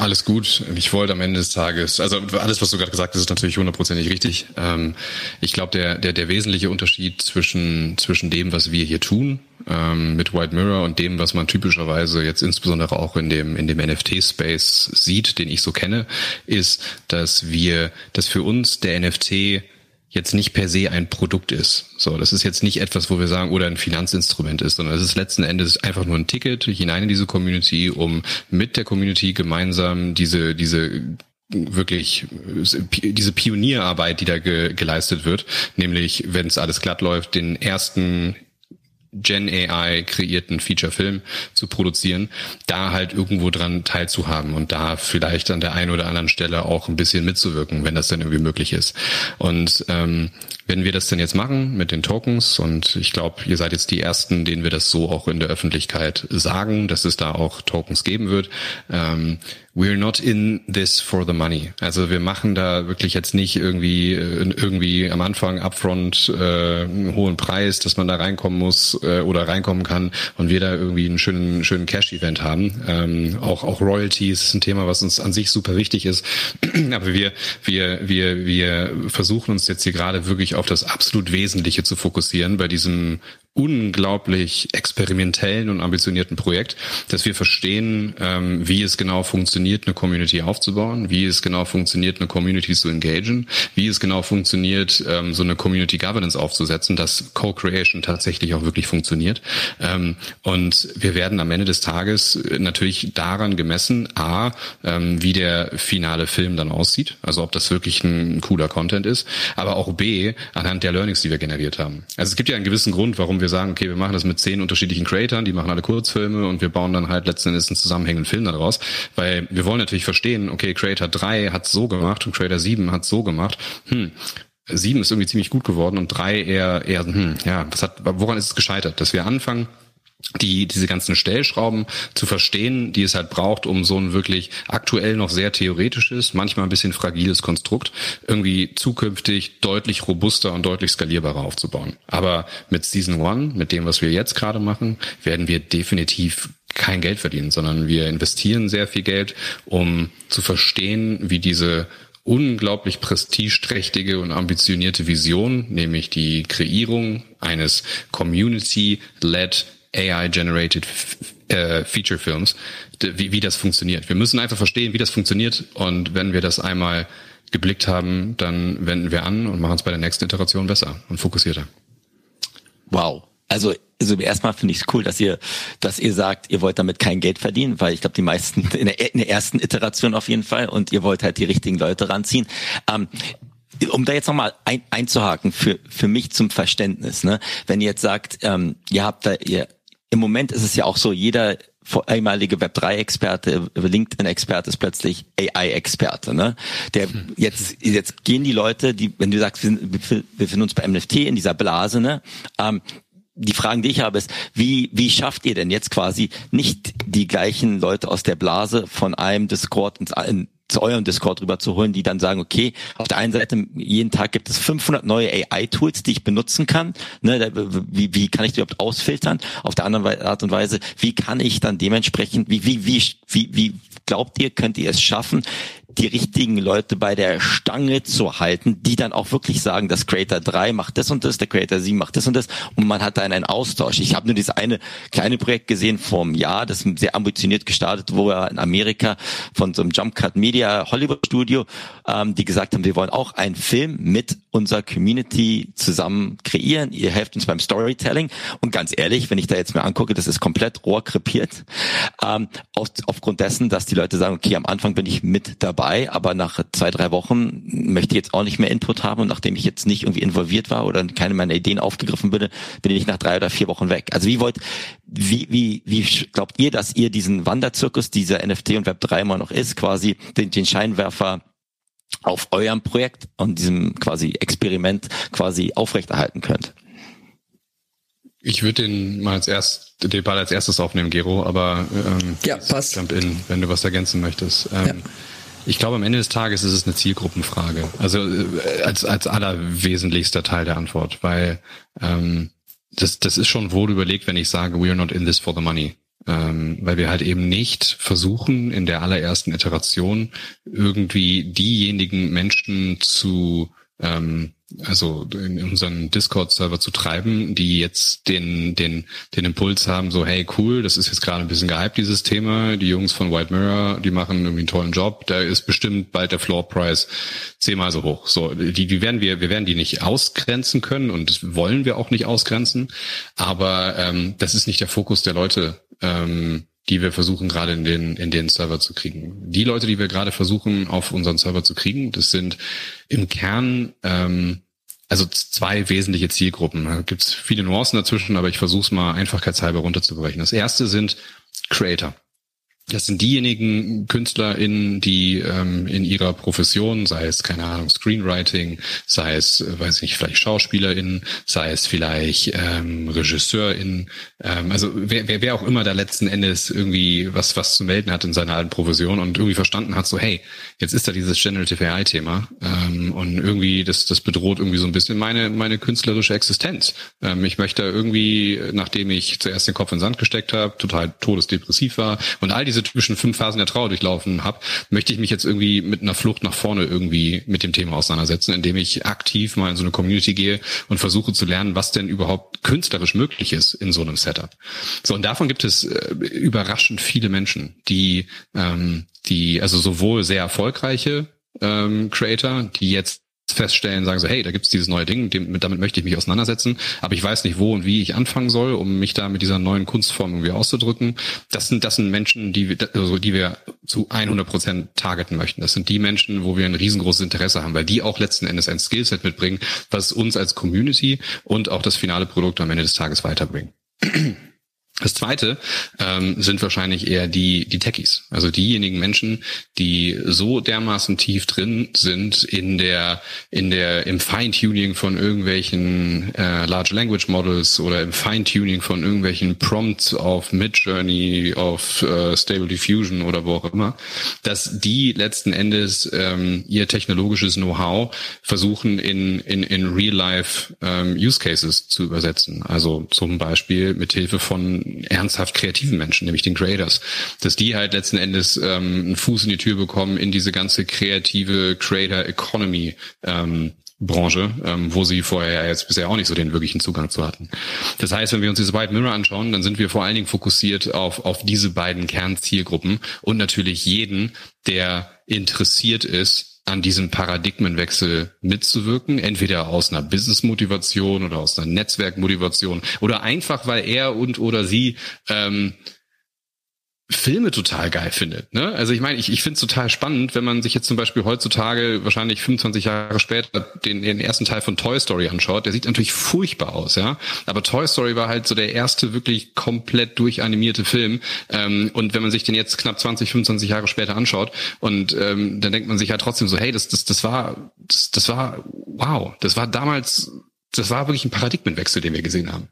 Alles gut. Ich wollte am Ende des Tages, also alles, was du gerade gesagt hast, ist natürlich hundertprozentig richtig. Ähm, ich glaube, der, der, der wesentliche Unterschied zwischen, zwischen dem, was wir hier tun, ähm, mit White Mirror und dem, was man typischerweise jetzt insbesondere auch in dem, in dem NFT-Space sieht, den ich so kenne, ist, dass wir, dass für uns der NFT jetzt nicht per se ein Produkt ist. So, das ist jetzt nicht etwas, wo wir sagen, oder ein Finanzinstrument ist, sondern es ist letzten Endes einfach nur ein Ticket hinein in diese Community, um mit der Community gemeinsam diese, diese wirklich diese Pionierarbeit, die da ge geleistet wird, nämlich wenn es alles glatt läuft, den ersten Gen AI kreierten Feature-Film zu produzieren, da halt irgendwo dran teilzuhaben und da vielleicht an der einen oder anderen Stelle auch ein bisschen mitzuwirken, wenn das dann irgendwie möglich ist. Und ähm, wenn wir das denn jetzt machen mit den Tokens und ich glaube, ihr seid jetzt die ersten, denen wir das so auch in der Öffentlichkeit sagen, dass es da auch Tokens geben wird. Ähm, we're not in this for the money. Also wir machen da wirklich jetzt nicht irgendwie äh, irgendwie am Anfang upfront äh, einen hohen Preis, dass man da reinkommen muss äh, oder reinkommen kann und wir da irgendwie einen schönen schönen Cash-Event haben. Ähm, auch auch Royalties ist ein Thema, was uns an sich super wichtig ist. Aber wir wir wir wir versuchen uns jetzt hier gerade wirklich auf das absolut Wesentliche zu fokussieren bei diesem unglaublich experimentellen und ambitionierten Projekt, dass wir verstehen, ähm, wie es genau funktioniert, eine Community aufzubauen, wie es genau funktioniert, eine Community zu engagen, wie es genau funktioniert, ähm, so eine Community Governance aufzusetzen, dass Co-Creation tatsächlich auch wirklich funktioniert. Ähm, und wir werden am Ende des Tages natürlich daran gemessen, a, ähm, wie der finale Film dann aussieht, also ob das wirklich ein cooler Content ist, aber auch b, anhand der Learnings, die wir generiert haben. Also es gibt ja einen gewissen Grund, warum wir wir sagen, okay, wir machen das mit zehn unterschiedlichen Creatoren, die machen alle Kurzfilme und wir bauen dann halt letzten Endes einen zusammenhängenden Film daraus, weil wir wollen natürlich verstehen, okay, Creator 3 hat so gemacht und Creator 7 hat so gemacht. Hm, sieben ist irgendwie ziemlich gut geworden und drei eher, eher, hm, ja, was hat, woran ist es gescheitert? Dass wir anfangen, die diese ganzen Stellschrauben zu verstehen, die es halt braucht, um so ein wirklich aktuell noch sehr theoretisches, manchmal ein bisschen fragiles Konstrukt irgendwie zukünftig deutlich robuster und deutlich skalierbarer aufzubauen. Aber mit Season One, mit dem, was wir jetzt gerade machen, werden wir definitiv kein Geld verdienen, sondern wir investieren sehr viel Geld, um zu verstehen, wie diese unglaublich prestigeträchtige und ambitionierte Vision, nämlich die Kreierung eines Community-led AI-generated äh, Feature Films, wie, wie das funktioniert. Wir müssen einfach verstehen, wie das funktioniert und wenn wir das einmal geblickt haben, dann wenden wir an und machen es bei der nächsten Iteration besser und fokussierter. Wow. Also, also erstmal finde ich es cool, dass ihr, dass ihr sagt, ihr wollt damit kein Geld verdienen, weil ich glaube, die meisten in der, in der, ersten Iteration auf jeden Fall und ihr wollt halt die richtigen Leute ranziehen. Ähm, um da jetzt nochmal ein, einzuhaken für, für mich zum Verständnis, ne? Wenn ihr jetzt sagt, ähm, ihr habt da, ihr im Moment ist es ja auch so, jeder ehemalige Web3-Experte, LinkedIn-Experte ist plötzlich AI-Experte. Ne? Der jetzt jetzt gehen die Leute, die, wenn du sagst, wir, sind, wir befinden uns bei NFT in dieser Blase, ne? Ähm, die Fragen, die ich habe, ist, wie, wie schafft ihr denn jetzt quasi nicht die gleichen Leute aus der Blase von einem Discord ins, in, zu eurem Discord rüber zu holen, die dann sagen, okay, auf der einen Seite jeden Tag gibt es 500 neue AI-Tools, die ich benutzen kann. Ne, wie, wie kann ich die überhaupt ausfiltern? Auf der anderen Art und Weise, wie kann ich dann dementsprechend, wie, wie, wie, wie, wie glaubt ihr, könnt ihr es schaffen, die richtigen Leute bei der Stange zu halten, die dann auch wirklich sagen, das Creator 3 macht das und das, der Creator 7 macht das und das und man hat dann einen Austausch. Ich habe nur dieses eine kleine Projekt gesehen vom Jahr, das sehr ambitioniert gestartet, er in Amerika von so einem Jump Cut Media Hollywood Studio, ähm, die gesagt haben, wir wollen auch einen Film mit unserer Community zusammen kreieren. Ihr helft uns beim Storytelling und ganz ehrlich, wenn ich da jetzt mir angucke, das ist komplett rohrkrepiert. Ähm, auf, aufgrund dessen, dass die Leute sagen, okay, am Anfang bin ich mit dabei dabei, aber nach zwei, drei Wochen möchte ich jetzt auch nicht mehr Input haben und nachdem ich jetzt nicht irgendwie involviert war oder keine meiner Ideen aufgegriffen bin, bin ich nach drei oder vier Wochen weg. Also wie wollt, wie, wie, wie glaubt ihr, dass ihr diesen Wanderzirkus, dieser NFT und Web 3 immer noch ist, quasi den, den Scheinwerfer auf eurem Projekt und diesem quasi Experiment quasi aufrechterhalten könnt? Ich würde den mal als erst den Ball als erstes aufnehmen, Gero, aber ähm, ja, passt. Jump in, wenn du was ergänzen möchtest. Ähm, ja. Ich glaube, am Ende des Tages ist es eine Zielgruppenfrage. Also äh, als, als allerwesentlichster Teil der Antwort, weil ähm, das, das ist schon wohl überlegt, wenn ich sage, we are not in this for the money. Ähm, weil wir halt eben nicht versuchen, in der allerersten Iteration irgendwie diejenigen Menschen zu ähm, also in unseren Discord-Server zu treiben, die jetzt den, den, den Impuls haben, so, hey, cool, das ist jetzt gerade ein bisschen gehypt, dieses Thema. Die Jungs von White Mirror, die machen irgendwie einen tollen Job. Da ist bestimmt bald der Floor Price zehnmal so hoch. So, die, die werden wir, wir werden die nicht ausgrenzen können und wollen wir auch nicht ausgrenzen. Aber ähm, das ist nicht der Fokus der Leute. Ähm, die wir versuchen gerade in den, in den Server zu kriegen. Die Leute, die wir gerade versuchen auf unseren Server zu kriegen, das sind im Kern ähm, also zwei wesentliche Zielgruppen. Da gibt es viele Nuancen dazwischen, aber ich versuche es mal einfachkeitshalber runterzubrechen. Das erste sind Creator. Das sind diejenigen KünstlerInnen, die ähm, in ihrer Profession, sei es, keine Ahnung, Screenwriting, sei es, weiß ich nicht, vielleicht SchauspielerInnen, sei es vielleicht ähm, RegisseurInnen, ähm, also wer, wer, wer auch immer da letzten Endes irgendwie was, was zu melden hat in seiner alten Profession und irgendwie verstanden hat, so hey, jetzt ist da dieses Generative AI-Thema ähm, und irgendwie das, das bedroht irgendwie so ein bisschen meine, meine künstlerische Existenz. Ähm, ich möchte irgendwie, nachdem ich zuerst den Kopf in den Sand gesteckt habe, total todesdepressiv war und all diese typischen fünf Phasen der Trauer durchlaufen habe, möchte ich mich jetzt irgendwie mit einer Flucht nach vorne irgendwie mit dem Thema auseinandersetzen, indem ich aktiv mal in so eine Community gehe und versuche zu lernen, was denn überhaupt künstlerisch möglich ist in so einem Setup. So, und davon gibt es äh, überraschend viele Menschen, die, ähm, die, also sowohl sehr erfolgreiche ähm, Creator, die jetzt feststellen, sagen so, hey, da gibt's dieses neue Ding, dem, damit möchte ich mich auseinandersetzen, aber ich weiß nicht, wo und wie ich anfangen soll, um mich da mit dieser neuen Kunstform irgendwie auszudrücken. Das sind, das sind Menschen, die, also die wir zu 100 Prozent targeten möchten. Das sind die Menschen, wo wir ein riesengroßes Interesse haben, weil die auch letzten Endes ein Skillset mitbringen, was uns als Community und auch das finale Produkt am Ende des Tages weiterbringen. Das zweite ähm, sind wahrscheinlich eher die, die Techies, also diejenigen Menschen, die so dermaßen tief drin sind in der, in der, im Feintuning von irgendwelchen äh, Large Language Models oder im Feintuning von irgendwelchen Prompts auf Midjourney, auf äh, Stable Diffusion oder wo auch immer, dass die letzten Endes ähm, ihr technologisches Know-how versuchen in, in, in Real-Life ähm, Use Cases zu übersetzen. Also zum Beispiel mit Hilfe von ernsthaft kreativen Menschen, nämlich den Creators, dass die halt letzten Endes ähm, einen Fuß in die Tür bekommen in diese ganze kreative Creator Economy ähm, Branche, ähm, wo sie vorher jetzt bisher auch nicht so den wirklichen Zugang zu hatten. Das heißt, wenn wir uns diese White Mirror anschauen, dann sind wir vor allen Dingen fokussiert auf, auf diese beiden Kernzielgruppen und natürlich jeden, der interessiert ist, an diesem Paradigmenwechsel mitzuwirken, entweder aus einer Business-Motivation oder aus einer Netzwerkmotivation oder einfach, weil er und oder sie ähm, Filme total geil findet. Ne? Also ich meine, ich, ich finde es total spannend, wenn man sich jetzt zum Beispiel heutzutage, wahrscheinlich 25 Jahre später, den, den ersten Teil von Toy Story anschaut. Der sieht natürlich furchtbar aus, ja. Aber Toy Story war halt so der erste wirklich komplett durchanimierte Film. Ähm, und wenn man sich den jetzt knapp 20, 25 Jahre später anschaut, und ähm, dann denkt man sich ja halt trotzdem so, hey, das, das, das war, das, das war, wow, das war damals, das war wirklich ein Paradigmenwechsel, den wir gesehen haben.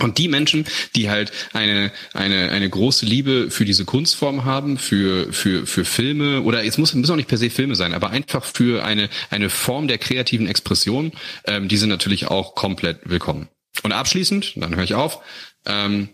Und die Menschen, die halt eine, eine, eine große Liebe für diese Kunstform haben, für, für, für Filme, oder es muss, müssen auch nicht per se Filme sein, aber einfach für eine, eine Form der kreativen Expression, ähm, die sind natürlich auch komplett willkommen. Und abschließend, dann höre ich auf, ähm,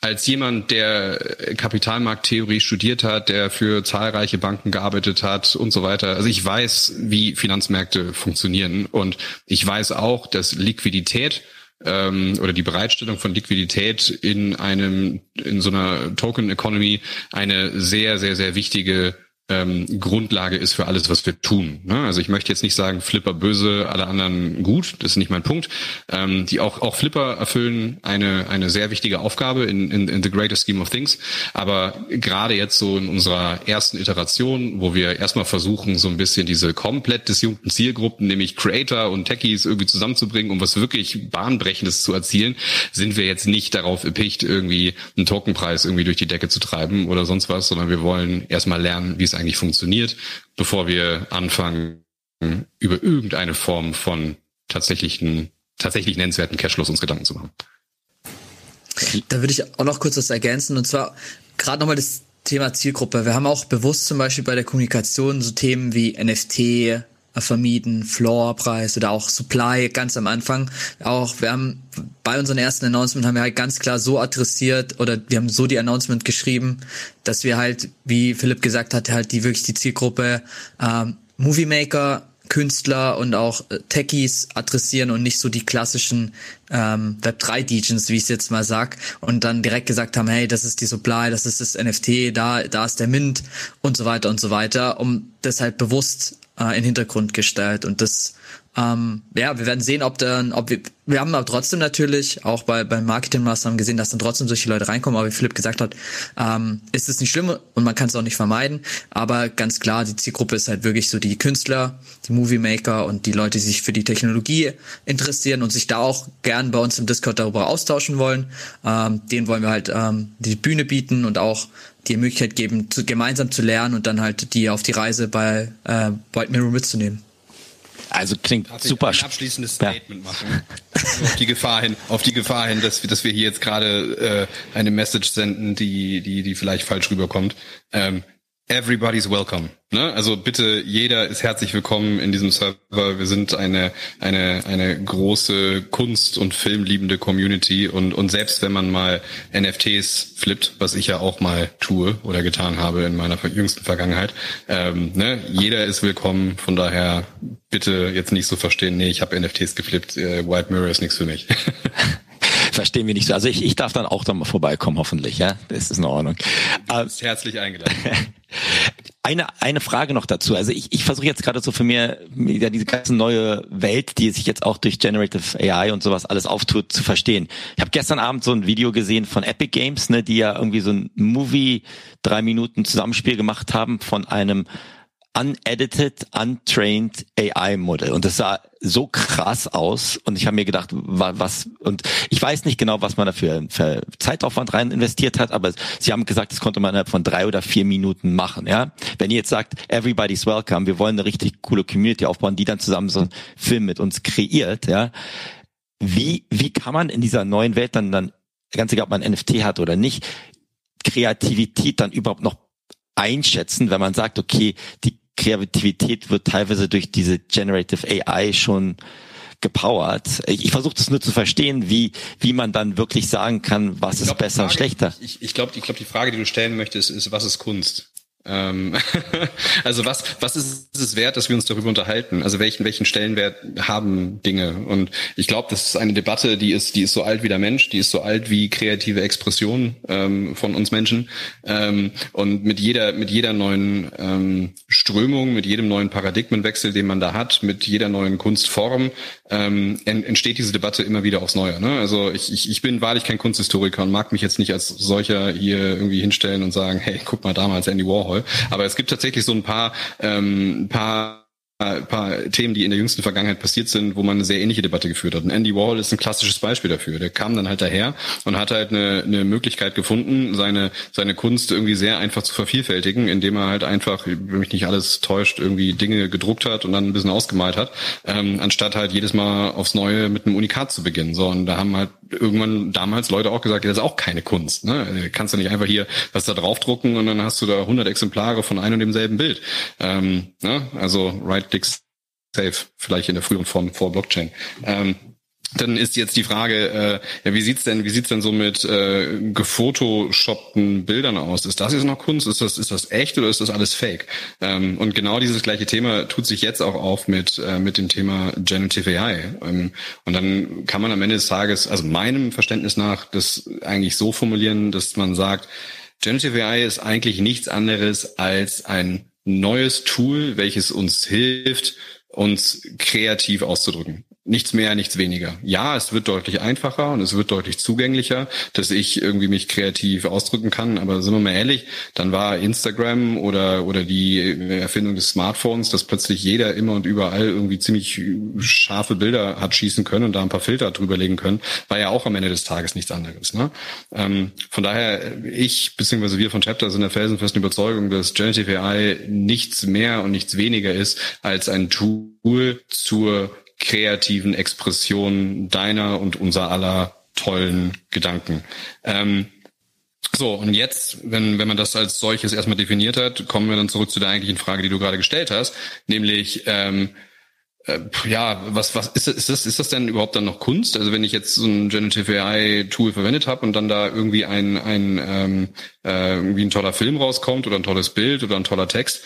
als jemand, der Kapitalmarkttheorie studiert hat, der für zahlreiche Banken gearbeitet hat und so weiter. Also ich weiß, wie Finanzmärkte funktionieren und ich weiß auch, dass Liquidität ähm, oder die Bereitstellung von Liquidität in einem in so einer Token Economy eine sehr sehr sehr wichtige ähm, Grundlage ist für alles, was wir tun. Ne? Also ich möchte jetzt nicht sagen, Flipper böse, alle anderen gut, das ist nicht mein Punkt. Ähm, die auch, auch Flipper erfüllen eine, eine sehr wichtige Aufgabe in, in, in the greater scheme of things. Aber gerade jetzt so in unserer ersten Iteration, wo wir erstmal versuchen, so ein bisschen diese komplett disjunkten Zielgruppen, nämlich Creator und Techies irgendwie zusammenzubringen, um was wirklich Bahnbrechendes zu erzielen, sind wir jetzt nicht darauf erpicht, irgendwie einen Tokenpreis irgendwie durch die Decke zu treiben oder sonst was, sondern wir wollen erstmal lernen, wie es eigentlich funktioniert, bevor wir anfangen, über irgendeine Form von tatsächlichen, tatsächlich nennenswerten Cashflows uns Gedanken zu machen. Da würde ich auch noch kurz was ergänzen und zwar gerade nochmal das Thema Zielgruppe. Wir haben auch bewusst zum Beispiel bei der Kommunikation so Themen wie NFT, vermieden, Floorpreis oder auch Supply ganz am Anfang. Auch wir haben bei unseren ersten Announcement haben wir halt ganz klar so adressiert oder wir haben so die Announcement geschrieben, dass wir halt, wie Philipp gesagt hat, halt die wirklich die Zielgruppe ähm, Movie Maker, Künstler und auch äh, Techies adressieren und nicht so die klassischen ähm, Web3-Degens, wie ich es jetzt mal sag, und dann direkt gesagt haben, hey, das ist die Supply, das ist das NFT, da, da ist der Mint und so weiter und so weiter, um das halt bewusst äh, in Hintergrund gestellt. Und das, ähm, ja, wir werden sehen, ob dann, ob wir, wir haben aber trotzdem natürlich auch bei, bei Marketingmaßnahmen gesehen, dass dann trotzdem solche Leute reinkommen. Aber wie Philipp gesagt hat, ähm, ist es nicht schlimm und man kann es auch nicht vermeiden. Aber ganz klar, die Zielgruppe ist halt wirklich so die Künstler, die Movie Maker und die Leute, die sich für die Technologie interessieren und sich da auch gern bei uns im Discord darüber austauschen wollen. Ähm, denen wollen wir halt ähm, die Bühne bieten und auch die Möglichkeit geben, zu, gemeinsam zu lernen und dann halt die auf die Reise bei äh, White Mirror mitzunehmen. Also klingt Darf super. Ich ein abschließendes Statement ja. machen. auf die Gefahr hin, auf die Gefahr hin, dass wir, dass wir hier jetzt gerade äh, eine Message senden, die, die, die vielleicht falsch rüberkommt. Ähm, everybody's welcome. Ne? Also bitte, jeder ist herzlich willkommen in diesem Server. Wir sind eine, eine, eine große Kunst- und filmliebende Community und, und selbst wenn man mal NFTs flippt, was ich ja auch mal tue oder getan habe in meiner jüngsten Vergangenheit, ähm, ne? jeder ist willkommen. Von daher bitte jetzt nicht so verstehen, nee, ich habe NFTs geflippt, äh, White Mirror ist nichts für mich. verstehen wir nicht so. Also ich, ich darf dann auch da mal vorbeikommen, hoffentlich, ja. Das ist in Ordnung. Du bist herzlich eingeladen. Eine, eine Frage noch dazu. Also ich, ich versuche jetzt gerade so für mir ja, diese ganze neue Welt, die sich jetzt auch durch Generative AI und sowas alles auftut, zu verstehen. Ich habe gestern Abend so ein Video gesehen von Epic Games, ne, die ja irgendwie so ein Movie drei Minuten Zusammenspiel gemacht haben von einem unedited, untrained AI-Modell. Und das sah so krass aus. Und ich habe mir gedacht, was, und ich weiß nicht genau, was man dafür für Zeitaufwand rein investiert hat, aber sie haben gesagt, das konnte man innerhalb von drei oder vier Minuten machen. Ja, Wenn ihr jetzt sagt, everybody's welcome, wir wollen eine richtig coole Community aufbauen, die dann zusammen so einen Film mit uns kreiert, ja. Wie, wie kann man in dieser neuen Welt dann, dann, ganz egal, ob man NFT hat oder nicht, Kreativität dann überhaupt noch einschätzen, wenn man sagt, okay, die Kreativität wird teilweise durch diese Generative AI schon gepowert. Ich, ich versuche das nur zu verstehen, wie wie man dann wirklich sagen kann, was ist besser, Frage, schlechter. Ich, ich glaube, ich glaub, die Frage, die du stellen möchtest, ist, was ist Kunst? Ähm, also was, was ist es wert, dass wir uns darüber unterhalten? Also welchen, welchen Stellenwert haben Dinge? Und ich glaube, das ist eine Debatte, die ist, die ist so alt wie der Mensch, die ist so alt wie kreative Expression ähm, von uns Menschen. Ähm, und mit jeder, mit jeder neuen ähm, Strömung, mit jedem neuen Paradigmenwechsel, den man da hat, mit jeder neuen Kunstform, ähm, entsteht diese Debatte immer wieder aufs Neue. Ne? Also ich, ich, ich bin wahrlich kein Kunsthistoriker und mag mich jetzt nicht als solcher hier irgendwie hinstellen und sagen, hey, guck mal damals Andy Warhol. Aber es gibt tatsächlich so ein paar, ähm, paar ein paar Themen, die in der jüngsten Vergangenheit passiert sind, wo man eine sehr ähnliche Debatte geführt hat. Und Andy Warhol ist ein klassisches Beispiel dafür. Der kam dann halt daher und hat halt eine, eine Möglichkeit gefunden, seine, seine Kunst irgendwie sehr einfach zu vervielfältigen, indem er halt einfach, wenn mich nicht alles täuscht, irgendwie Dinge gedruckt hat und dann ein bisschen ausgemalt hat, ähm, anstatt halt jedes Mal aufs Neue mit einem Unikat zu beginnen. So, und da haben halt irgendwann damals Leute auch gesagt, das ist auch keine Kunst. Ne? Du kannst du nicht einfach hier was da draufdrucken und dann hast du da 100 Exemplare von einem und demselben Bild. Ähm, ne? Also Right-Clicks safe, vielleicht in der früheren Form vor Blockchain. Ähm, dann ist jetzt die Frage, äh, ja, wie sieht's denn, wie sieht's denn so mit äh, gefotoshoppten Bildern aus? Ist das jetzt noch Kunst? Ist das, ist das echt oder ist das alles Fake? Ähm, und genau dieses gleiche Thema tut sich jetzt auch auf mit äh, mit dem Thema Generative AI. Ähm, und dann kann man am Ende des Tages, also meinem Verständnis nach, das eigentlich so formulieren, dass man sagt, Generative AI ist eigentlich nichts anderes als ein neues Tool, welches uns hilft, uns kreativ auszudrücken. Nichts mehr, nichts weniger. Ja, es wird deutlich einfacher und es wird deutlich zugänglicher, dass ich irgendwie mich kreativ ausdrücken kann. Aber sind wir mal ehrlich, dann war Instagram oder, oder die Erfindung des Smartphones, dass plötzlich jeder immer und überall irgendwie ziemlich scharfe Bilder hat schießen können und da ein paar Filter drüberlegen können, war ja auch am Ende des Tages nichts anderes. Ne? Ähm, von daher, ich bzw. wir von Chapter sind der felsenfesten Überzeugung, dass Generative AI nichts mehr und nichts weniger ist als ein Tool zur kreativen Expression deiner und unser aller tollen Gedanken. Ähm, so, und jetzt, wenn, wenn man das als solches erstmal definiert hat, kommen wir dann zurück zu der eigentlichen Frage, die du gerade gestellt hast, nämlich, ähm, äh, ja, was, was ist, ist das, ist das denn überhaupt dann noch Kunst? Also wenn ich jetzt so ein Generative AI Tool verwendet habe und dann da irgendwie ein, ein ähm, äh, irgendwie ein toller Film rauskommt oder ein tolles Bild oder ein toller Text,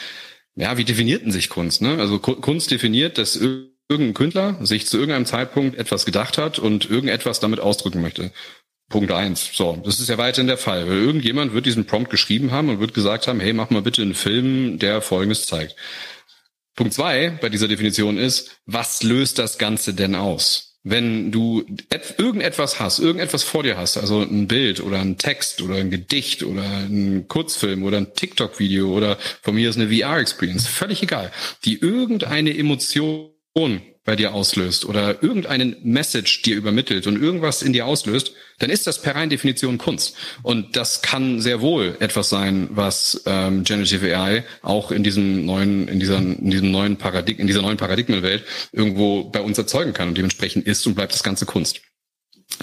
ja, wie definierten sich Kunst? Ne? Also Kunst definiert, dass irgendein Künstler sich zu irgendeinem Zeitpunkt etwas gedacht hat und irgendetwas damit ausdrücken möchte. Punkt eins. So, das ist ja weiterhin der Fall. Weil irgendjemand wird diesen Prompt geschrieben haben und wird gesagt haben, hey, mach mal bitte einen Film, der Folgendes zeigt. Punkt zwei bei dieser Definition ist, was löst das Ganze denn aus? Wenn du irgendetwas hast, irgendetwas vor dir hast, also ein Bild oder ein Text oder ein Gedicht oder ein Kurzfilm oder ein TikTok-Video oder von mir ist eine VR-Experience, völlig egal, die irgendeine Emotion bei dir auslöst oder irgendeinen Message dir übermittelt und irgendwas in dir auslöst, dann ist das per rein Definition Kunst. Und das kann sehr wohl etwas sein, was ähm, Generative AI auch in diesem neuen, in dieser, in diesem neuen Paradigma, in dieser neuen Paradigmenwelt irgendwo bei uns erzeugen kann. Und dementsprechend ist und bleibt das Ganze Kunst.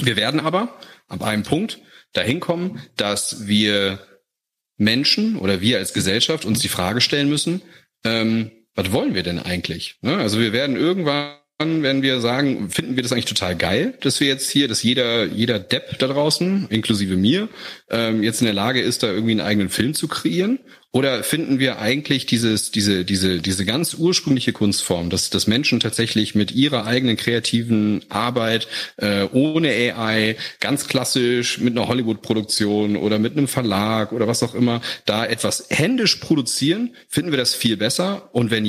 Wir werden aber ab einem Punkt dahin kommen, dass wir Menschen oder wir als Gesellschaft uns die Frage stellen müssen, ähm, was wollen wir denn eigentlich? Ne? Also wir werden irgendwann wenn wir sagen, finden wir das eigentlich total geil, dass wir jetzt hier, dass jeder, jeder Depp da draußen, inklusive mir, ähm, jetzt in der Lage ist, da irgendwie einen eigenen Film zu kreieren? Oder finden wir eigentlich dieses, diese, diese, diese ganz ursprüngliche Kunstform, dass, dass Menschen tatsächlich mit ihrer eigenen kreativen Arbeit äh, ohne AI, ganz klassisch mit einer Hollywood-Produktion oder mit einem Verlag oder was auch immer, da etwas händisch produzieren, finden wir das viel besser? Und wenn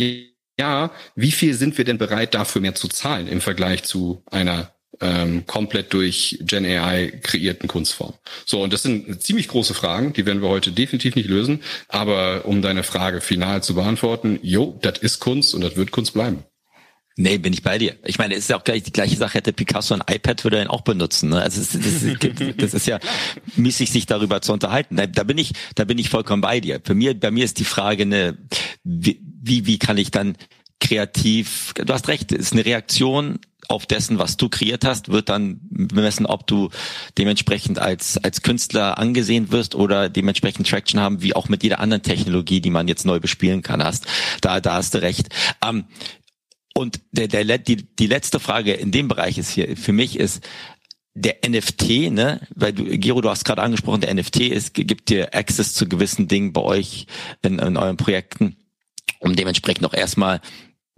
ja, wie viel sind wir denn bereit dafür mehr zu zahlen im Vergleich zu einer ähm, komplett durch Gen AI kreierten Kunstform? So, und das sind ziemlich große Fragen, die werden wir heute definitiv nicht lösen. Aber um deine Frage final zu beantworten, jo, das ist Kunst und das wird Kunst bleiben. Nee, bin ich bei dir. Ich meine, es ist ja auch gleich die gleiche Sache, hätte Picasso ein iPad, würde er ihn auch benutzen. Ne? Also das, das, das ist ja müßig, sich darüber zu unterhalten. Da, da bin ich, da bin ich vollkommen bei dir. Für mir, bei mir ist die Frage, ne, wie, wie, kann ich dann kreativ, du hast recht, ist eine Reaktion auf dessen, was du kreiert hast, wird dann bemessen, ob du dementsprechend als, als Künstler angesehen wirst oder dementsprechend Traction haben, wie auch mit jeder anderen Technologie, die man jetzt neu bespielen kann, hast. Da, da hast du recht. Ähm, und der, der, die, die letzte Frage in dem Bereich ist hier für mich ist, der NFT, ne, weil du, Gero, du hast gerade angesprochen, der NFT ist, gibt dir Access zu gewissen Dingen bei euch in, in euren Projekten, um dementsprechend auch erstmal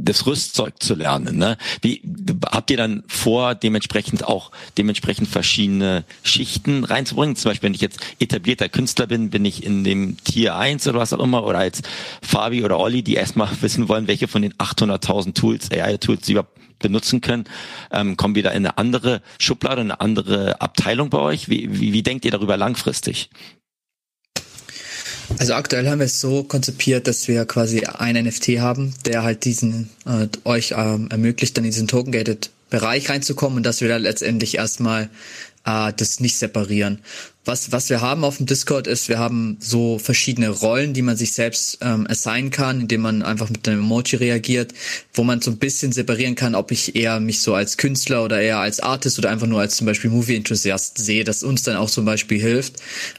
das Rüstzeug zu lernen. Ne? Wie habt ihr dann vor, dementsprechend auch dementsprechend verschiedene Schichten reinzubringen? Zum Beispiel, wenn ich jetzt etablierter Künstler bin, bin ich in dem Tier 1 oder was auch immer, oder als Fabi oder Olli, die erstmal wissen wollen, welche von den 800.000 Tools, AI-Tools sie überhaupt benutzen können, ähm, kommen wir da in eine andere Schublade, eine andere Abteilung bei euch? Wie, wie, wie denkt ihr darüber langfristig? Also aktuell haben wir es so konzipiert, dass wir quasi einen NFT haben, der halt diesen äh, euch ähm, ermöglicht, dann in diesen Token-Gated Bereich reinzukommen und dass wir da letztendlich erstmal äh, das nicht separieren. Was, was wir haben auf dem Discord ist, wir haben so verschiedene Rollen, die man sich selbst ähm, assignen kann, indem man einfach mit einem Emoji reagiert, wo man so ein bisschen separieren kann, ob ich eher mich so als Künstler oder eher als Artist oder einfach nur als zum Beispiel Movie-Enthusiast sehe, das uns dann auch zum Beispiel hilft,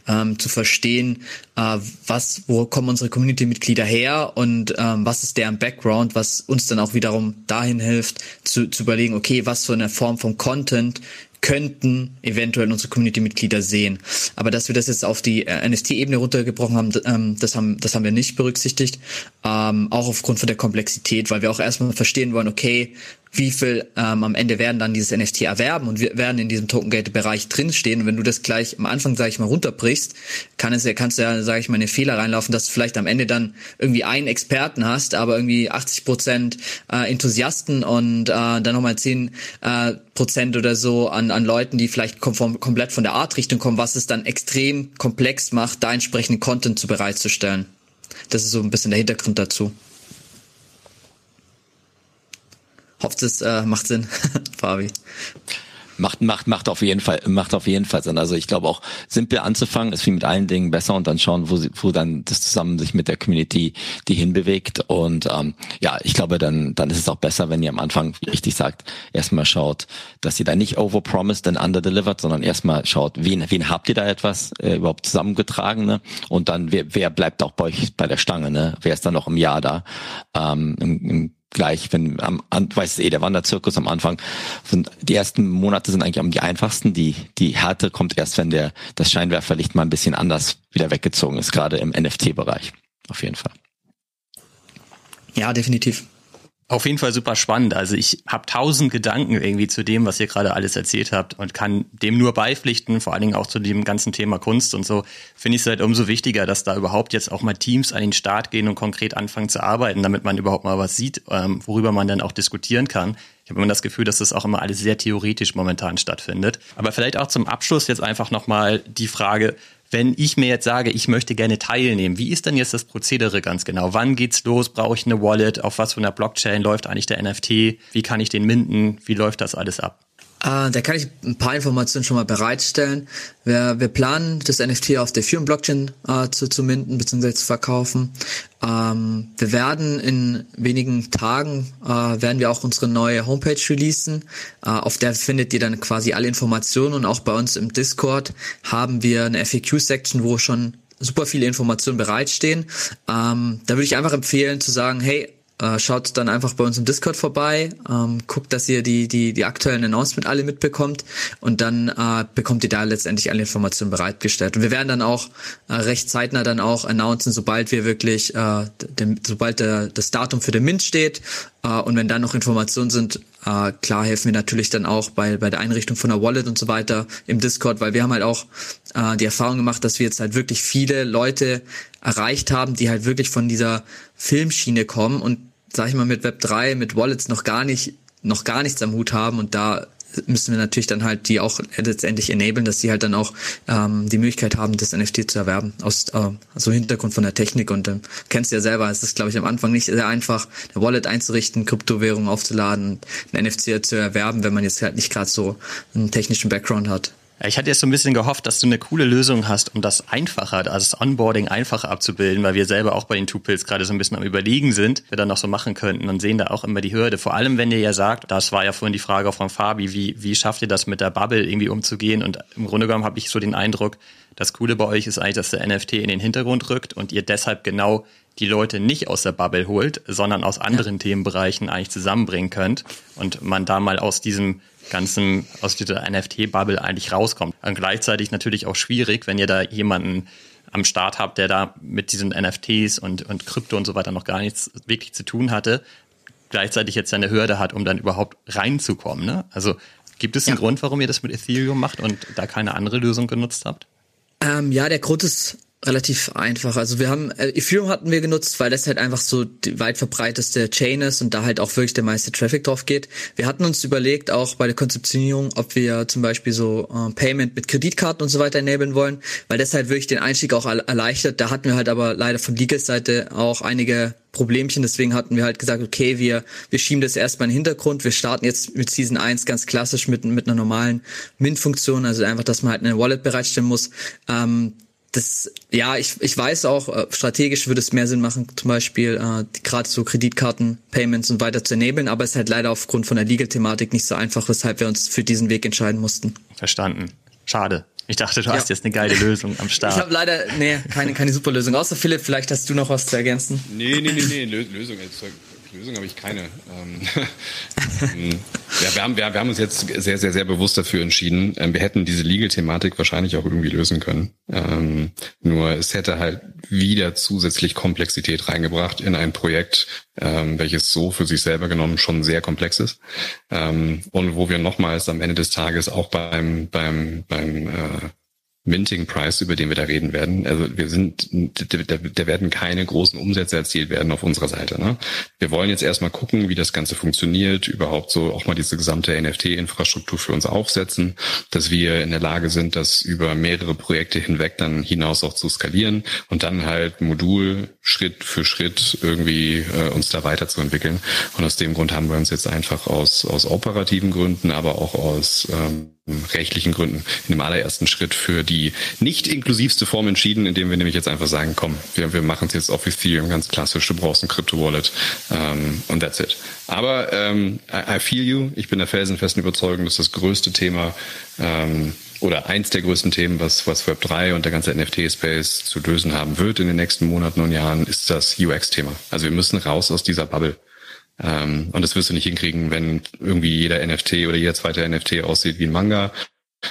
ähm, zu verstehen, äh, was, wo kommen unsere Community-Mitglieder her und ähm, was ist deren Background, was uns dann auch wiederum dahin hilft, zu, zu überlegen, okay, was für eine Form von Content könnten eventuell unsere Community-Mitglieder sehen. Aber dass wir das jetzt auf die äh, NFT-Ebene runtergebrochen haben, ähm, das haben, das haben wir nicht berücksichtigt. Ähm, auch aufgrund von der Komplexität, weil wir auch erstmal verstehen wollen, okay, wie viel ähm, am Ende werden dann dieses NFT erwerben und wir werden in diesem Token-Gate-Bereich drinstehen. Und wenn du das gleich am Anfang, sage ich mal, runterbrichst, kann es ja, kannst du ja, sage ich mal, eine Fehler reinlaufen, dass du vielleicht am Ende dann irgendwie einen Experten hast, aber irgendwie 80 Prozent äh, Enthusiasten und äh, dann nochmal 10 äh, Prozent oder so an, an Leuten, die vielleicht kom komplett von der Art-Richtung kommen, was es dann extrem komplex macht, da entsprechenden Content zu bereitzustellen. Das ist so ein bisschen der Hintergrund dazu. Hofft es äh, macht Sinn, Fabi. Macht, macht, macht auf jeden Fall, macht auf jeden Fall Sinn. Also ich glaube auch, simpel anzufangen ist wie mit allen Dingen besser und dann schauen, wo, sie, wo dann das zusammen sich mit der Community die hinbewegt. Und ähm, ja, ich glaube, dann, dann ist es auch besser, wenn ihr am Anfang, wie richtig sagt, erstmal schaut, dass ihr da nicht overpromised and underdelivered, sondern erstmal schaut, wen, wen habt ihr da etwas äh, überhaupt zusammengetragen, ne? Und dann, wer, wer bleibt auch bei euch bei der Stange, ne? Wer ist dann noch im Jahr da? Ähm, im, im gleich, wenn am weiß eh, der Wanderzirkus am Anfang sind die ersten Monate sind eigentlich am die einfachsten. Die die Härte kommt erst, wenn der das Scheinwerferlicht mal ein bisschen anders wieder weggezogen ist, gerade im NFT-Bereich. Auf jeden Fall. Ja, definitiv. Auf jeden Fall super spannend. Also ich habe tausend Gedanken irgendwie zu dem, was ihr gerade alles erzählt habt und kann dem nur beipflichten, vor allen Dingen auch zu dem ganzen Thema Kunst und so. Finde ich es halt umso wichtiger, dass da überhaupt jetzt auch mal Teams an den Start gehen und konkret anfangen zu arbeiten, damit man überhaupt mal was sieht, ähm, worüber man dann auch diskutieren kann. Ich habe immer das Gefühl, dass das auch immer alles sehr theoretisch momentan stattfindet. Aber vielleicht auch zum Abschluss jetzt einfach nochmal die Frage, wenn ich mir jetzt sage, ich möchte gerne teilnehmen, wie ist denn jetzt das Prozedere ganz genau? Wann geht's los? Brauche ich eine Wallet? Auf was von der Blockchain läuft eigentlich der NFT? Wie kann ich den minden? Wie läuft das alles ab? Äh, da kann ich ein paar Informationen schon mal bereitstellen. Wir, wir planen, das NFT auf der Ethereum-Blockchain äh, zu, zu minden bzw. zu verkaufen. Ähm, wir werden in wenigen Tagen, äh, werden wir auch unsere neue Homepage releasen. Äh, auf der findet ihr dann quasi alle Informationen und auch bei uns im Discord haben wir eine FAQ-Section, wo schon super viele Informationen bereitstehen. Ähm, da würde ich einfach empfehlen zu sagen, hey, äh, schaut dann einfach bei uns im Discord vorbei, ähm, guckt, dass ihr die, die, die aktuellen Announcements alle mitbekommt und dann äh, bekommt ihr da letztendlich alle Informationen bereitgestellt. Und wir werden dann auch äh, recht zeitnah dann auch announcen, sobald wir wirklich, äh, dem, sobald der, das Datum für den Mint steht äh, und wenn dann noch Informationen sind, äh, klar helfen wir natürlich dann auch bei, bei der Einrichtung von der Wallet und so weiter im Discord, weil wir haben halt auch äh, die Erfahrung gemacht, dass wir jetzt halt wirklich viele Leute erreicht haben, die halt wirklich von dieser Filmschiene kommen und sag ich mal, mit Web 3, mit Wallets noch gar nicht, noch gar nichts am Hut haben und da müssen wir natürlich dann halt die auch letztendlich enablen, dass sie halt dann auch ähm, die Möglichkeit haben, das NFT zu erwerben, aus äh, so Hintergrund von der Technik. Und ähm, kennst du ja selber, es ist, glaube ich, am Anfang nicht sehr einfach, eine Wallet einzurichten, Kryptowährung aufzuladen, ein NFT zu erwerben, wenn man jetzt halt nicht gerade so einen technischen Background hat. Ich hatte jetzt so ein bisschen gehofft, dass du eine coole Lösung hast, um das einfacher, also das Onboarding einfacher abzubilden, weil wir selber auch bei den Tupils gerade so ein bisschen am Überlegen sind, wir dann noch so machen könnten und sehen da auch immer die Hürde. Vor allem, wenn ihr ja sagt, das war ja vorhin die Frage von Fabi, wie, wie schafft ihr das mit der Bubble irgendwie umzugehen? Und im Grunde genommen habe ich so den Eindruck, das Coole bei euch ist eigentlich, dass der NFT in den Hintergrund rückt und ihr deshalb genau die Leute nicht aus der Bubble holt, sondern aus anderen ja. Themenbereichen eigentlich zusammenbringen könnt und man da mal aus diesem ganzen, aus dieser NFT-Bubble eigentlich rauskommt. Und gleichzeitig natürlich auch schwierig, wenn ihr da jemanden am Start habt, der da mit diesen NFTs und, und Krypto und so weiter noch gar nichts wirklich zu tun hatte, gleichzeitig jetzt eine Hürde hat, um dann überhaupt reinzukommen. Ne? Also gibt es einen ja. Grund, warum ihr das mit Ethereum macht und da keine andere Lösung genutzt habt? Ähm, ja, der Grund ist relativ einfach. Also wir haben äh, Ethereum hatten wir genutzt, weil das halt einfach so die weit verbreiteste Chain ist und da halt auch wirklich der meiste Traffic drauf geht. Wir hatten uns überlegt, auch bei der Konzeptionierung, ob wir zum Beispiel so äh, Payment mit Kreditkarten und so weiter enablen wollen, weil das halt wirklich den Einstieg auch erleichtert. Da hatten wir halt aber leider von Legals Seite auch einige Problemchen, deswegen hatten wir halt gesagt, okay, wir, wir schieben das erstmal in den Hintergrund. Wir starten jetzt mit Season 1 ganz klassisch mit, mit einer normalen Mint-Funktion, also einfach, dass man halt eine Wallet bereitstellen muss. Ähm, das, ja, ich, ich weiß auch, äh, strategisch würde es mehr Sinn machen, zum Beispiel äh, gerade so Kreditkarten, Payments und weiter zu enablen, aber es ist halt leider aufgrund von der Legal-Thematik nicht so einfach, weshalb wir uns für diesen Weg entscheiden mussten. Verstanden. Schade. Ich dachte, du ja. hast jetzt eine geile Lösung am Start. Ich habe leider, nee, keine, keine super Lösung. Außer Philipp, vielleicht hast du noch was zu ergänzen. Nee, nee, nee, nee, Lösung. Lösung habe ich keine. Ähm, ähm, ja, wir haben, wir, wir haben uns jetzt sehr, sehr, sehr bewusst dafür entschieden. Ähm, wir hätten diese Legal-Thematik wahrscheinlich auch irgendwie lösen können. Ähm, nur es hätte halt wieder zusätzlich Komplexität reingebracht in ein Projekt, ähm, welches so für sich selber genommen schon sehr komplex ist. Ähm, und wo wir nochmals am Ende des Tages auch beim, beim, beim äh, Minting Price, über den wir da reden werden. Also wir sind, da, da werden keine großen Umsätze erzielt werden auf unserer Seite. Ne? Wir wollen jetzt erstmal gucken, wie das Ganze funktioniert, überhaupt so auch mal diese gesamte NFT-Infrastruktur für uns aufsetzen, dass wir in der Lage sind, das über mehrere Projekte hinweg dann hinaus auch zu skalieren und dann halt Modul Schritt für Schritt irgendwie äh, uns da weiterzuentwickeln. Und aus dem Grund haben wir uns jetzt einfach aus, aus operativen Gründen, aber auch aus ähm, rechtlichen Gründen in dem allerersten Schritt für die nicht inklusivste Form entschieden, indem wir nämlich jetzt einfach sagen, komm, wir, wir machen es jetzt auf Ethereum ganz klassisch, du brauchst ein Crypto-Wallet ähm, und that's it. Aber ähm, I, I feel you, ich bin der felsenfesten Überzeugung, dass das größte Thema ähm, oder eins der größten Themen, was, was Web3 und der ganze NFT-Space zu lösen haben wird in den nächsten Monaten und Jahren, ist das UX-Thema. Also wir müssen raus aus dieser Bubble. Ähm, und das wirst du nicht hinkriegen, wenn irgendwie jeder NFT oder jeder zweite NFT aussieht wie ein Manga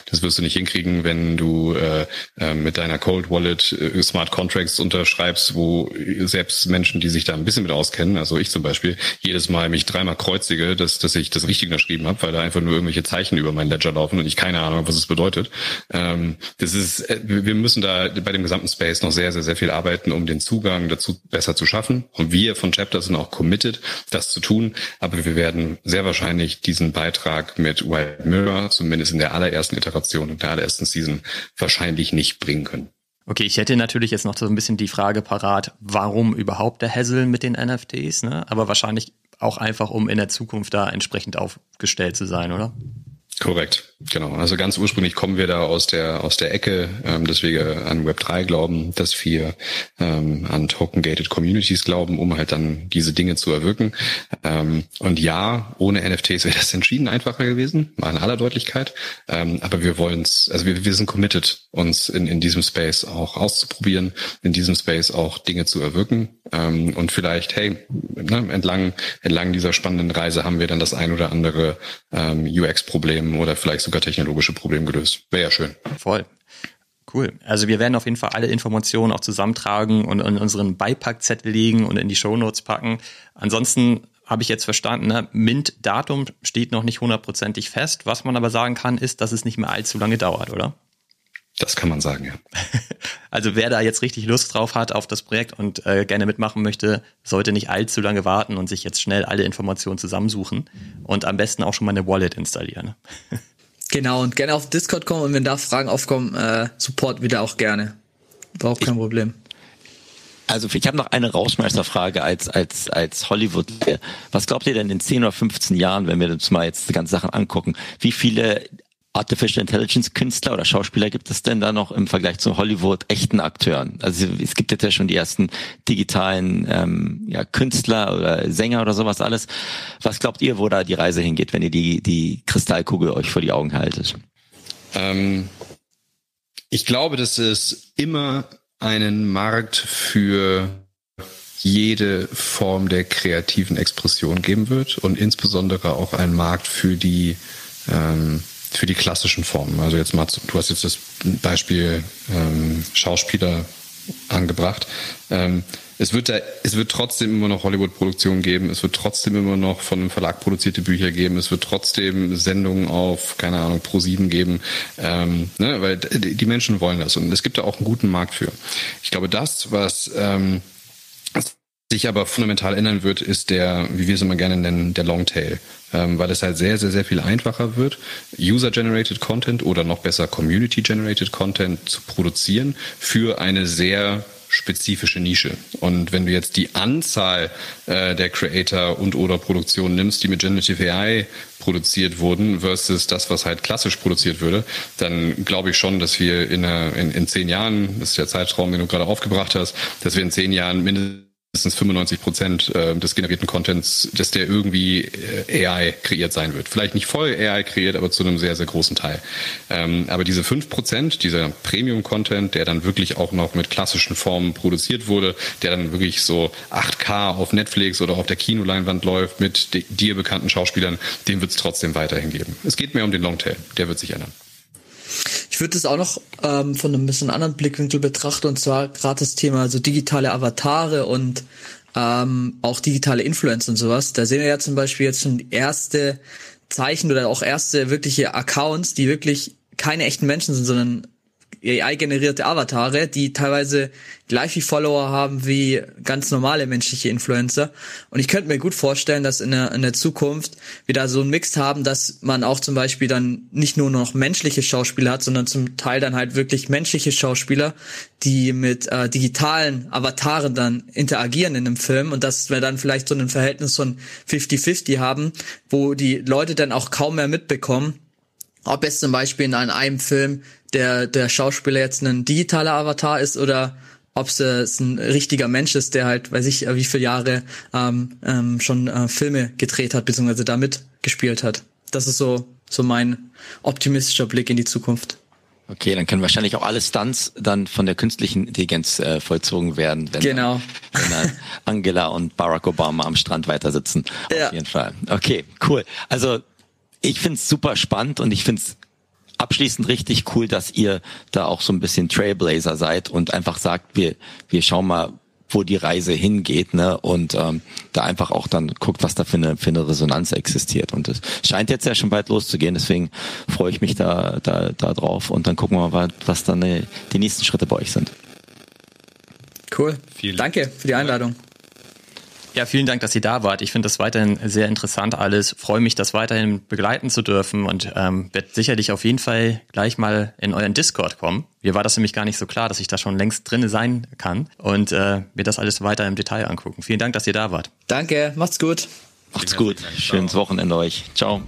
das wirst du nicht hinkriegen, wenn du äh, äh, mit deiner Cold Wallet äh, Smart Contracts unterschreibst, wo selbst Menschen, die sich da ein bisschen mit auskennen, also ich zum Beispiel, jedes Mal mich dreimal kreuzige, dass, dass ich das richtig unterschrieben habe, weil da einfach nur irgendwelche Zeichen über mein Ledger laufen und ich keine Ahnung was es bedeutet. Ähm, das ist, äh, wir müssen da bei dem gesamten Space noch sehr, sehr, sehr viel arbeiten, um den Zugang dazu besser zu schaffen. Und wir von Chapter sind auch committed, das zu tun. Aber wir werden sehr wahrscheinlich diesen Beitrag mit Wild Mirror, zumindest in der allerersten Iteration und der allerersten Season wahrscheinlich nicht bringen können. Okay, ich hätte natürlich jetzt noch so ein bisschen die Frage parat, warum überhaupt der Hassel mit den NFTs, ne? Aber wahrscheinlich auch einfach, um in der Zukunft da entsprechend aufgestellt zu sein, oder? Korrekt, genau. Also ganz ursprünglich kommen wir da aus der aus der Ecke, ähm, dass wir an Web 3 glauben, dass wir ähm, an Token-Gated Communities glauben, um halt dann diese Dinge zu erwirken. Ähm, und ja, ohne NFTs wäre das entschieden einfacher gewesen, mal in aller Deutlichkeit. Ähm, aber wir wollen es, also wir, wir sind committed, uns in, in diesem Space auch auszuprobieren, in diesem Space auch Dinge zu erwirken. Ähm, und vielleicht, hey, ne, entlang entlang dieser spannenden Reise haben wir dann das ein oder andere ähm, UX-Problem oder vielleicht sogar technologische Probleme gelöst. Wäre ja schön. Voll. Cool. Also wir werden auf jeden Fall alle Informationen auch zusammentragen und in unseren Beipackzettel legen und in die Shownotes packen. Ansonsten habe ich jetzt verstanden, ne? Mint-Datum steht noch nicht hundertprozentig fest. Was man aber sagen kann, ist, dass es nicht mehr allzu lange dauert, oder? Das kann man sagen, ja. Also wer da jetzt richtig Lust drauf hat auf das Projekt und äh, gerne mitmachen möchte, sollte nicht allzu lange warten und sich jetzt schnell alle Informationen zusammensuchen und am besten auch schon mal eine Wallet installieren. Genau, und gerne auf Discord kommen und wenn da Fragen aufkommen, äh, Support wieder auch gerne. War auch kein ich, Problem. Also ich habe noch eine Rauschmeisterfrage als als als Hollywood. Was glaubt ihr denn in 10 oder 15 Jahren, wenn wir uns mal jetzt die ganzen Sachen angucken, wie viele Artificial Intelligence Künstler oder Schauspieler gibt es denn da noch im Vergleich zu Hollywood echten Akteuren? Also es gibt jetzt ja schon die ersten digitalen ähm, ja, Künstler oder Sänger oder sowas alles. Was glaubt ihr, wo da die Reise hingeht, wenn ihr die, die Kristallkugel euch vor die Augen haltet? Ähm, ich glaube, dass es immer einen Markt für jede Form der kreativen Expression geben wird und insbesondere auch einen Markt für die ähm, für die klassischen Formen. Also jetzt mal, du hast jetzt das Beispiel ähm, Schauspieler angebracht. Ähm, es wird da, es wird trotzdem immer noch Hollywood-Produktionen geben, es wird trotzdem immer noch von einem Verlag produzierte Bücher geben, es wird trotzdem Sendungen auf, keine Ahnung, Pro7 geben, ähm, ne, weil die Menschen wollen das und es gibt da auch einen guten Markt für. Ich glaube, das, was ähm, sich aber fundamental ändern wird, ist der, wie wir es immer gerne nennen, der Longtail. Ähm, weil es halt sehr, sehr, sehr viel einfacher wird, User-Generated Content oder noch besser Community-Generated Content zu produzieren für eine sehr spezifische Nische. Und wenn du jetzt die Anzahl äh, der Creator und oder Produktionen nimmst, die mit Generative AI produziert wurden, versus das, was halt klassisch produziert würde, dann glaube ich schon, dass wir in, in, in zehn Jahren, das ist der Zeitraum, den du gerade aufgebracht hast, dass wir in zehn Jahren mindestens mindestens 95 Prozent äh, des generierten Contents, dass der irgendwie äh, AI kreiert sein wird. Vielleicht nicht voll AI kreiert, aber zu einem sehr, sehr großen Teil. Ähm, aber diese 5 Prozent, dieser Premium-Content, der dann wirklich auch noch mit klassischen Formen produziert wurde, der dann wirklich so 8K auf Netflix oder auf der Kinoleinwand läuft mit dir bekannten Schauspielern, den wird es trotzdem weiterhin geben. Es geht mehr um den Longtail, der wird sich ändern. Ich würde das auch noch ähm, von einem bisschen anderen Blickwinkel betrachten und zwar gerade das Thema so digitale Avatare und ähm, auch digitale Influencer und sowas. Da sehen wir ja zum Beispiel jetzt schon erste Zeichen oder auch erste wirkliche Accounts, die wirklich keine echten Menschen sind, sondern AI-generierte Avatare, die teilweise gleich viel Follower haben wie ganz normale menschliche Influencer. Und ich könnte mir gut vorstellen, dass in der, in der Zukunft wir da so einen Mix haben, dass man auch zum Beispiel dann nicht nur noch menschliche Schauspieler hat, sondern zum Teil dann halt wirklich menschliche Schauspieler, die mit äh, digitalen Avataren dann interagieren in einem Film und dass wir dann vielleicht so ein Verhältnis von 50-50 haben, wo die Leute dann auch kaum mehr mitbekommen, ob es zum Beispiel in einem Film der, der Schauspieler jetzt ein digitaler Avatar ist oder ob es ein richtiger Mensch ist, der halt, weiß ich, wie viele Jahre ähm, ähm, schon äh, Filme gedreht hat, beziehungsweise damit gespielt hat. Das ist so, so mein optimistischer Blick in die Zukunft. Okay, dann können wahrscheinlich auch alle Stunts dann von der künstlichen Intelligenz äh, vollzogen werden, wenn, genau. dann, wenn dann Angela und Barack Obama am Strand weiter sitzen. Ja. Auf jeden Fall. Okay, cool. Also ich find's super spannend und ich find's abschließend richtig cool, dass ihr da auch so ein bisschen Trailblazer seid und einfach sagt, wir, wir schauen mal, wo die Reise hingeht, ne? Und ähm, da einfach auch dann guckt, was da für eine, für eine Resonanz existiert. Und es scheint jetzt ja schon bald loszugehen, deswegen freue ich mich da, da, da drauf und dann gucken wir mal, was dann die nächsten Schritte bei euch sind. Cool. Vielen Danke für die Einladung. Ja, vielen Dank, dass ihr da wart. Ich finde das weiterhin sehr interessant alles. Freue mich, das weiterhin begleiten zu dürfen und ähm, werde sicherlich auf jeden Fall gleich mal in euren Discord kommen. Mir war das nämlich gar nicht so klar, dass ich da schon längst drinne sein kann und äh, mir das alles weiter im Detail angucken. Vielen Dank, dass ihr da wart. Danke, macht's gut. Macht's gut. Schönes Wochenende euch. Ciao.